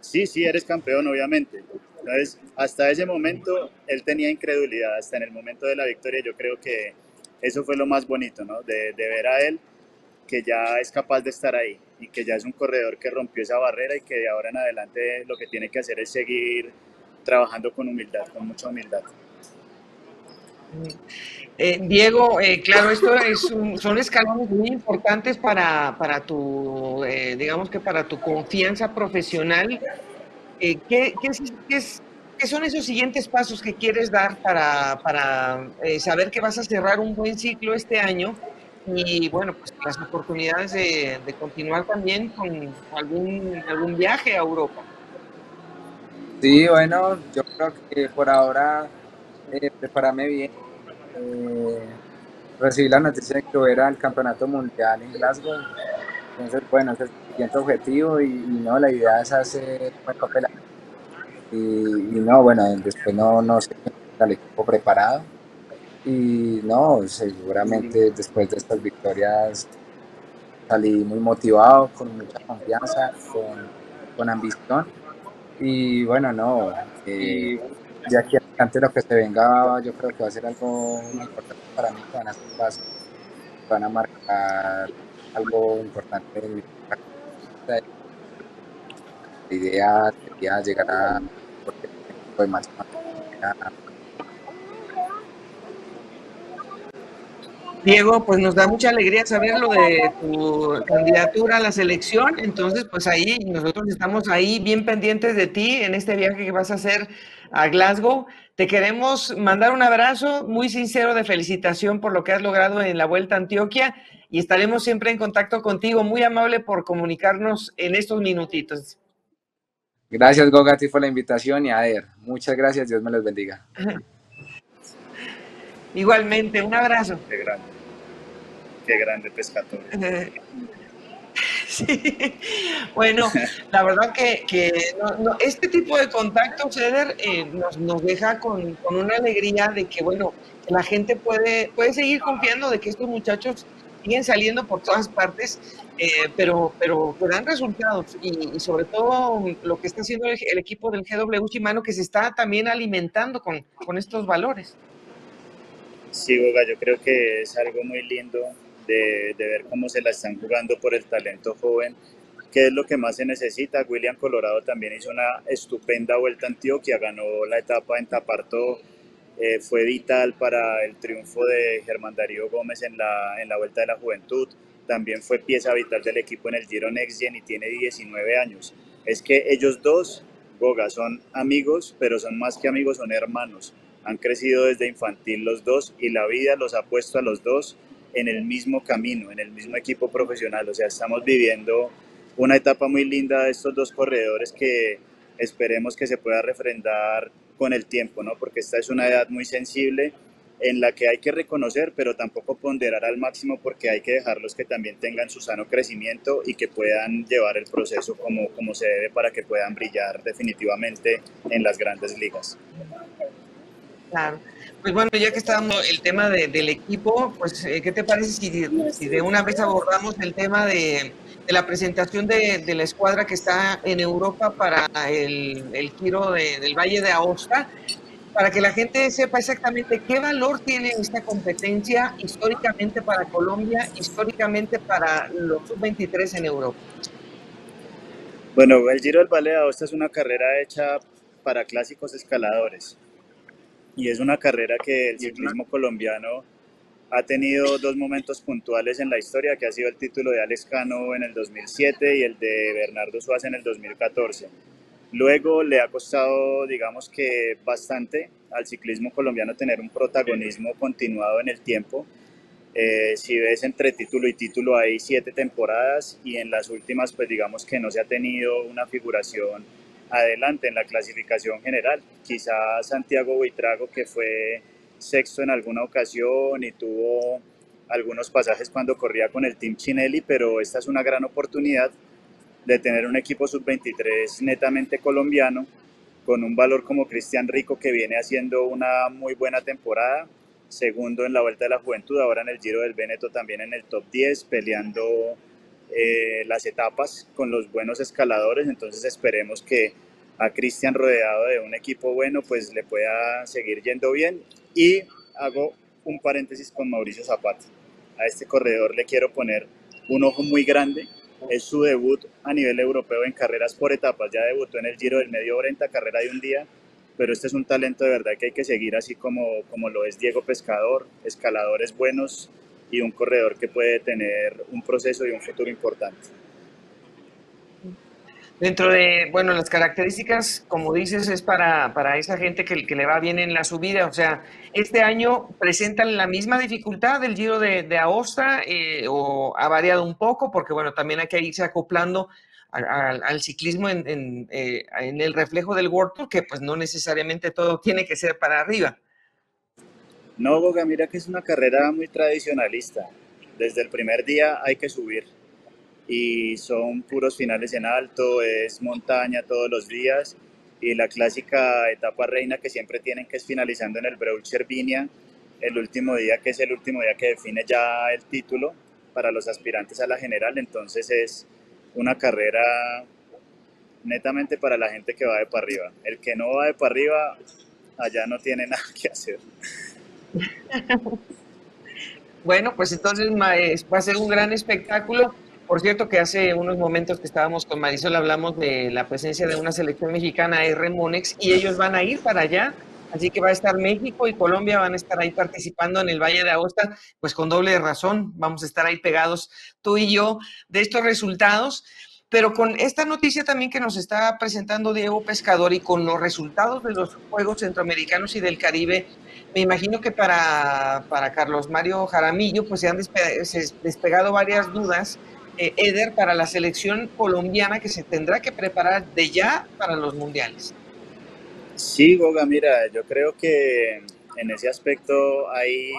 sí, sí, eres campeón, obviamente. Entonces, hasta ese momento, él tenía incredulidad, hasta en el momento de la victoria, yo creo que eso fue lo más bonito, ¿no? De, de ver a él que ya es capaz de estar ahí y que ya es un corredor que rompió esa barrera y que de ahora en adelante lo que tiene que hacer es seguir trabajando con humildad, con mucha humildad. Eh, Diego, eh, claro, esto es son escalones muy importantes para, para tu, eh, digamos que para tu confianza profesional. ¿Qué, qué, qué, son esos siguientes pasos que quieres dar para, para saber que vas a cerrar un buen ciclo este año? Y bueno, pues las oportunidades de, de continuar también con algún, algún viaje a Europa. Sí, bueno, yo creo que por ahora eh, bien. Eh, recibí la noticia de que era el campeonato mundial en Glasgow. Entonces, bueno, ese es el siguiente objetivo y, no, la idea es hacer buen papel. Y, y no, bueno, después no, no sé el equipo preparado. Y no, seguramente después de estas victorias salí muy motivado, con mucha confianza, con, con ambición y bueno, no, eh, de aquí adelante lo que se venga, yo creo que va a ser algo muy importante para mí, que van a hacer pasos, van a marcar algo importante La idea porque más Diego, pues nos da mucha alegría saber lo de tu candidatura a la selección. Entonces, pues ahí nosotros estamos ahí bien pendientes de ti en este viaje que vas a hacer a Glasgow. Te queremos mandar un abrazo muy sincero de felicitación por lo que has logrado en la Vuelta a Antioquia y estaremos siempre en contacto contigo. Muy amable por comunicarnos en estos minutitos. Gracias, Gogati, por la invitación y a ver, muchas gracias. Dios me los bendiga. [LAUGHS] Igualmente, un abrazo. Qué grande. Qué grande pescador. [LAUGHS] Sí, bueno, la verdad que, este tipo de contacto, Ceder, eh, nos, deja con, una alegría de que, bueno, la gente puede, puede seguir confiando de que estos muchachos siguen saliendo por todas partes, eh, pero, pero dan resultados y, sobre todo lo que está haciendo el, equipo del GW Shimano que se está también alimentando con, con estos valores. Sí, Boga, yo creo que es algo muy lindo de, de, ver cómo se la están jugando por el talento joven, que es lo que más se necesita. William Colorado también hizo una estupenda vuelta a Antioquia, ganó la etapa en Taparto, eh, fue vital para el triunfo de Germán Darío Gómez en la, en la Vuelta de la Juventud, también fue pieza vital del equipo en el Giro Next Gen y tiene 19 años. Es que ellos dos, Goga, son amigos, pero son más que amigos, son hermanos han crecido desde infantil los dos y la vida los ha puesto a los dos en el mismo camino, en el mismo equipo profesional. O sea, estamos viviendo una etapa muy linda de estos dos corredores que esperemos que se pueda refrendar con el tiempo, ¿no? Porque esta es una edad muy sensible en la que hay que reconocer, pero tampoco ponderar al máximo porque hay que dejarlos que también tengan su sano crecimiento y que puedan llevar el proceso como, como se debe para que puedan brillar definitivamente en las grandes ligas. Claro. Pues bueno, ya que estábamos el tema del equipo, pues eh, ¿qué te parece si, de una vez abordamos el tema de, la presentación de, la escuadra que está en Europa para el, el giro del Valle de Aosta? Para que la gente sepa exactamente qué valor tiene esta competencia históricamente para Colombia, históricamente para los sub-23 en Europa. Bueno, el Giro del Valle de Aosta es una carrera hecha para clásicos escaladores y es una carrera que el ciclismo colombiano ha tenido dos momentos puntuales en la historia, que ha sido el título de Alex Cano en el 2007 y el de Bernardo Suárez en el 2014. Luego le ha costado, digamos que bastante al ciclismo colombiano tener un protagonismo continuado en el tiempo. Eh, si ves entre título y título hay siete temporadas y en las últimas pues digamos que no se ha tenido una figuración adelante en la clasificación general. Quizá Santiago Buitrago, que fue sexto en alguna ocasión y tuvo algunos pasajes cuando corría con el Team Chinelli, pero esta es una gran oportunidad de tener un equipo sub-23 netamente colombiano, con un valor como Cristian Rico, que viene haciendo una muy buena temporada, segundo en la Vuelta de la Juventud, ahora en el Giro del Veneto también en el top 10, peleando eh, las etapas con los buenos escaladores, entonces esperemos que a Cristian rodeado de un equipo bueno, pues le pueda seguir yendo bien. Y hago un paréntesis con Mauricio Zapata. A este corredor le quiero poner un ojo muy grande. Es su debut a nivel europeo en carreras por etapas. Ya debutó en el Giro del Medio Oriente, carrera de un día, pero este es un talento de verdad que hay que seguir así como, como lo es Diego Pescador, escaladores buenos y un corredor que puede tener un proceso y un futuro importante. Dentro de, bueno, las características, como dices, es para, para esa gente que, le va bien en la subida. O sea, este año presentan la misma dificultad del Giro de, de Aosta eh, o ha variado un poco porque, bueno, también hay que irse acoplando al, ciclismo en, en, eh, en, el reflejo del World Tour, que pues no necesariamente todo tiene que ser para arriba. No, Boga, mira que es una carrera muy tradicionalista. Desde el primer día hay que subir y son puros finales en alto, es montaña todos los días y la clásica etapa reina que siempre tienen que es finalizando en el Breul Cervinia, el último día que es el último día que define ya el título para los aspirantes a la general, entonces es una carrera netamente para la gente que va de para arriba. El que no va de para arriba, allá no tiene [LAUGHS] nada que hacer. Bueno, pues entonces va a ser un gran espectáculo. Por cierto, que hace unos momentos que estábamos con Marisol hablamos de la presencia de una selección mexicana, R. Monex, y ellos van a ir para allá. Así que va a estar México y Colombia, van a estar ahí participando en el Valle de Aosta, pues con doble razón, vamos a estar ahí pegados tú y yo de estos resultados. Pero con esta noticia también que nos está presentando Diego Pescador y con los resultados de los Juegos Centroamericanos y del Caribe, me imagino que para, para Carlos Mario Jaramillo pues se han despegado varias dudas eh, Eder, para la selección colombiana que se tendrá que preparar de ya para los mundiales? Sí, Goga, mira, yo creo que en ese aspecto hay,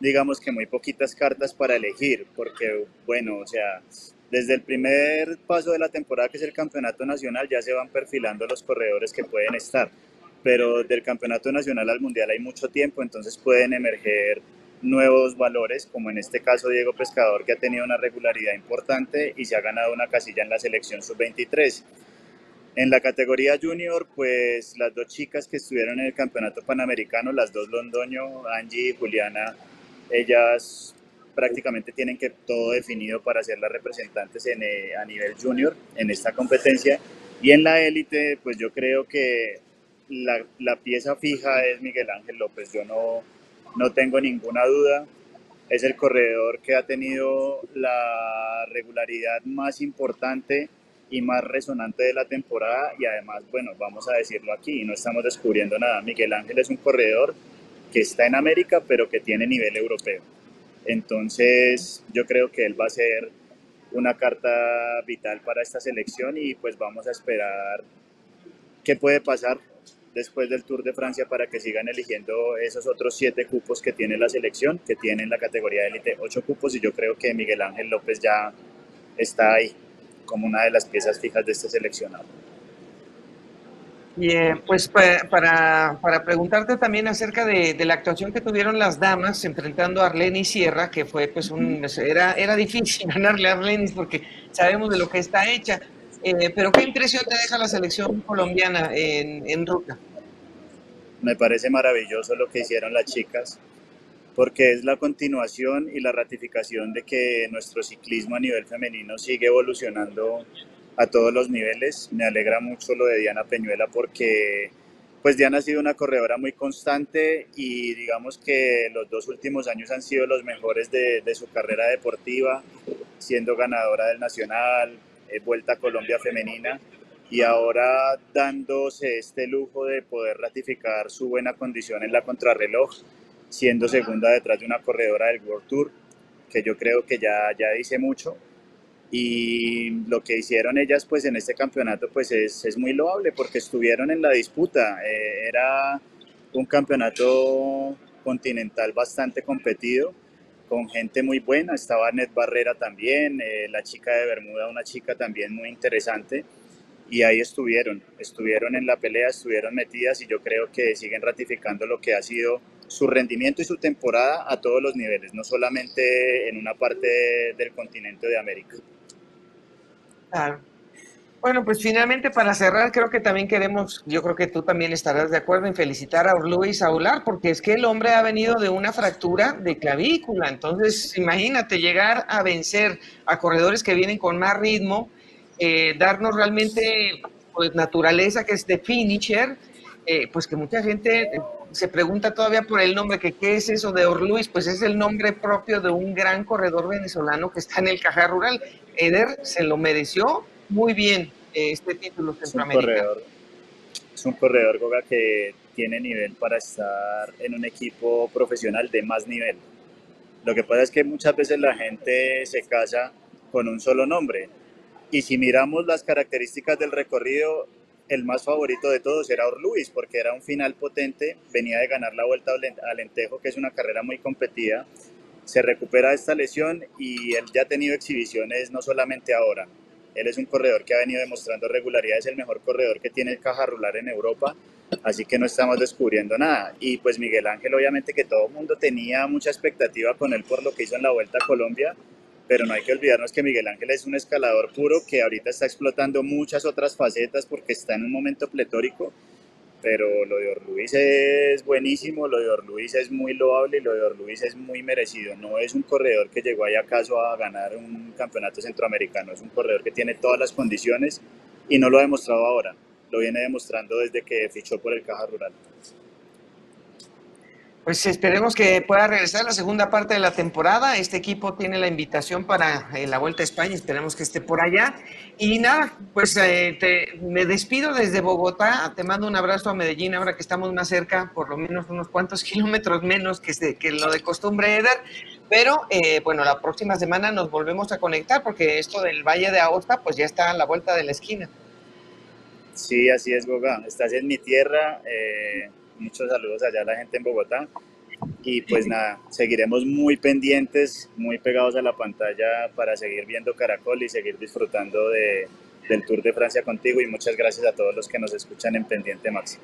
digamos que muy poquitas cartas para elegir, porque, bueno, o sea, desde el primer paso de la temporada, que es el campeonato nacional, ya se van perfilando los corredores que pueden estar, pero del campeonato nacional al mundial hay mucho tiempo, entonces pueden emerger nuevos valores, como en este caso Diego Pescador, que ha tenido una regularidad importante y se ha ganado una casilla en la selección sub-23. En la categoría junior, pues las dos chicas que estuvieron en el campeonato panamericano, las dos Londoño, Angie y Juliana, ellas prácticamente tienen que todo definido para ser las representantes en, eh, a nivel junior en esta competencia. Y en la élite, pues yo creo que la, la pieza fija es Miguel Ángel López. Yo no, no tengo ninguna duda. Es el corredor que ha tenido la regularidad más importante y más resonante de la temporada y además, bueno, vamos a decirlo aquí, no estamos descubriendo nada. Miguel Ángel es un corredor que está en América, pero que tiene nivel europeo. Entonces, yo creo que él va a ser una carta vital para esta selección y pues vamos a esperar qué puede pasar después del Tour de Francia para que sigan eligiendo esos otros siete cupos que tiene la selección, que tiene en la categoría de élite. Ocho cupos y yo creo que Miguel Ángel López ya está ahí como una de las piezas fijas de este seleccionado. Y pues para, para, preguntarte también acerca de, de, la actuación que tuvieron las damas enfrentando a Arlene y Sierra, que fue pues un, era, era difícil [LAUGHS] ganarle a Arlene porque sabemos de lo que está hecha, eh, pero ¿qué impresión te deja la selección colombiana en, en ruta? Me parece maravilloso lo que hicieron las chicas, porque es la continuación y la ratificación de que nuestro ciclismo a nivel femenino sigue evolucionando a todos los niveles. Me alegra mucho lo de Diana Peñuela porque pues Diana ha sido una corredora muy constante y digamos que los dos últimos años han sido los mejores de, de su carrera deportiva, siendo ganadora del Nacional, Vuelta a Colombia Femenina y ahora dándose este lujo de poder ratificar su buena condición en la contrarreloj, siendo segunda detrás de una corredora del World Tour, que yo creo que ya, ya dice mucho. Y lo que hicieron ellas pues en este campeonato pues es, es muy loable porque estuvieron en la disputa. Eh, era un campeonato continental bastante competido con gente muy buena, estaba Ned Barrera también, eh, la chica de Bermuda, una chica también muy interesante, y ahí estuvieron, estuvieron en la pelea, estuvieron metidas y yo creo que siguen ratificando lo que ha sido su rendimiento y su temporada a todos los niveles, no solamente en una parte del continente de América. Claro. Bueno, pues finalmente para cerrar, creo que también queremos, yo creo que tú también estarás de acuerdo en felicitar a Luis Aular, porque es que el hombre ha venido de una fractura de clavícula. Entonces, imagínate llegar a vencer a corredores que vienen con más ritmo, eh, darnos realmente pues, naturaleza, que es de finisher, eh, pues que mucha gente se pregunta todavía por el nombre, que qué es eso de Orluis, pues es el nombre propio de un gran corredor venezolano que está en el Caja Rural. Eder se lo mereció muy bien este título centroamericano. Es un corredor, es un corredor Goga, que tiene nivel para estar en un equipo profesional de más nivel. Lo que pasa es que muchas veces la gente se casa con un solo nombre. Y si miramos las características del recorrido, el más favorito de todos era Orluis, porque era un final potente, venía de ganar la Vuelta a Alentejo, que es una carrera muy competida, se recupera esta lesión y él ya ha tenido exhibiciones no solamente ahora, él es un corredor que ha venido demostrando regularidad, es el mejor corredor que tiene el caja rular en Europa, así que no estamos descubriendo nada. Y pues Miguel Ángel, obviamente que todo el mundo tenía mucha expectativa con él por lo que hizo en la Vuelta a Colombia, pero no hay que olvidarnos que Miguel Ángel es un escalador puro que ahorita está explotando muchas otras facetas porque está en un momento pletórico pero lo de Orluis es buenísimo, lo de Orluis es muy loable y lo de Orluis es muy merecido. No es un corredor que llegó ahí acaso a ganar un campeonato centroamericano, es un corredor que tiene todas las condiciones y no lo ha demostrado ahora, lo viene demostrando desde que fichó por el Caja Rural. Pues esperemos que pueda regresar la segunda parte de la temporada. Este equipo tiene la invitación para eh, la Vuelta a España, esperemos que esté por allá. Y nada, pues eh, me despido desde Bogotá, te mando un abrazo a Medellín ahora que estamos más cerca, por lo menos unos cuantos [LAUGHS] kilómetros menos que, lo de costumbre, Eder. Pero eh, bueno, la próxima semana nos volvemos a conectar porque esto del Valle de Aosta pues ya está a la vuelta de la esquina. Sí, así es, Goga. Estás en mi tierra. Muchos saludos allá a la gente en Bogotá. Y pues nada, seguiremos muy pendientes, muy pegados a la pantalla para seguir viendo Caracol y seguir disfrutando de, del Tour de Francia contigo. Y muchas gracias a todos los que nos escuchan en Pendiente Máximo.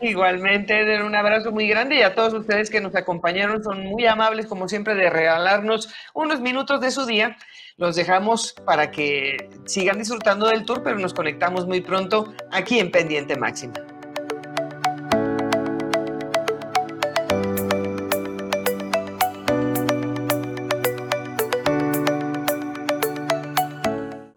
Igualmente, Eder, un abrazo muy grande y a todos ustedes que nos acompañaron, son muy amables como siempre de regalarnos unos minutos de su día. Los dejamos para que sigan disfrutando del tour, pero nos conectamos muy pronto aquí en Pendiente Máxima.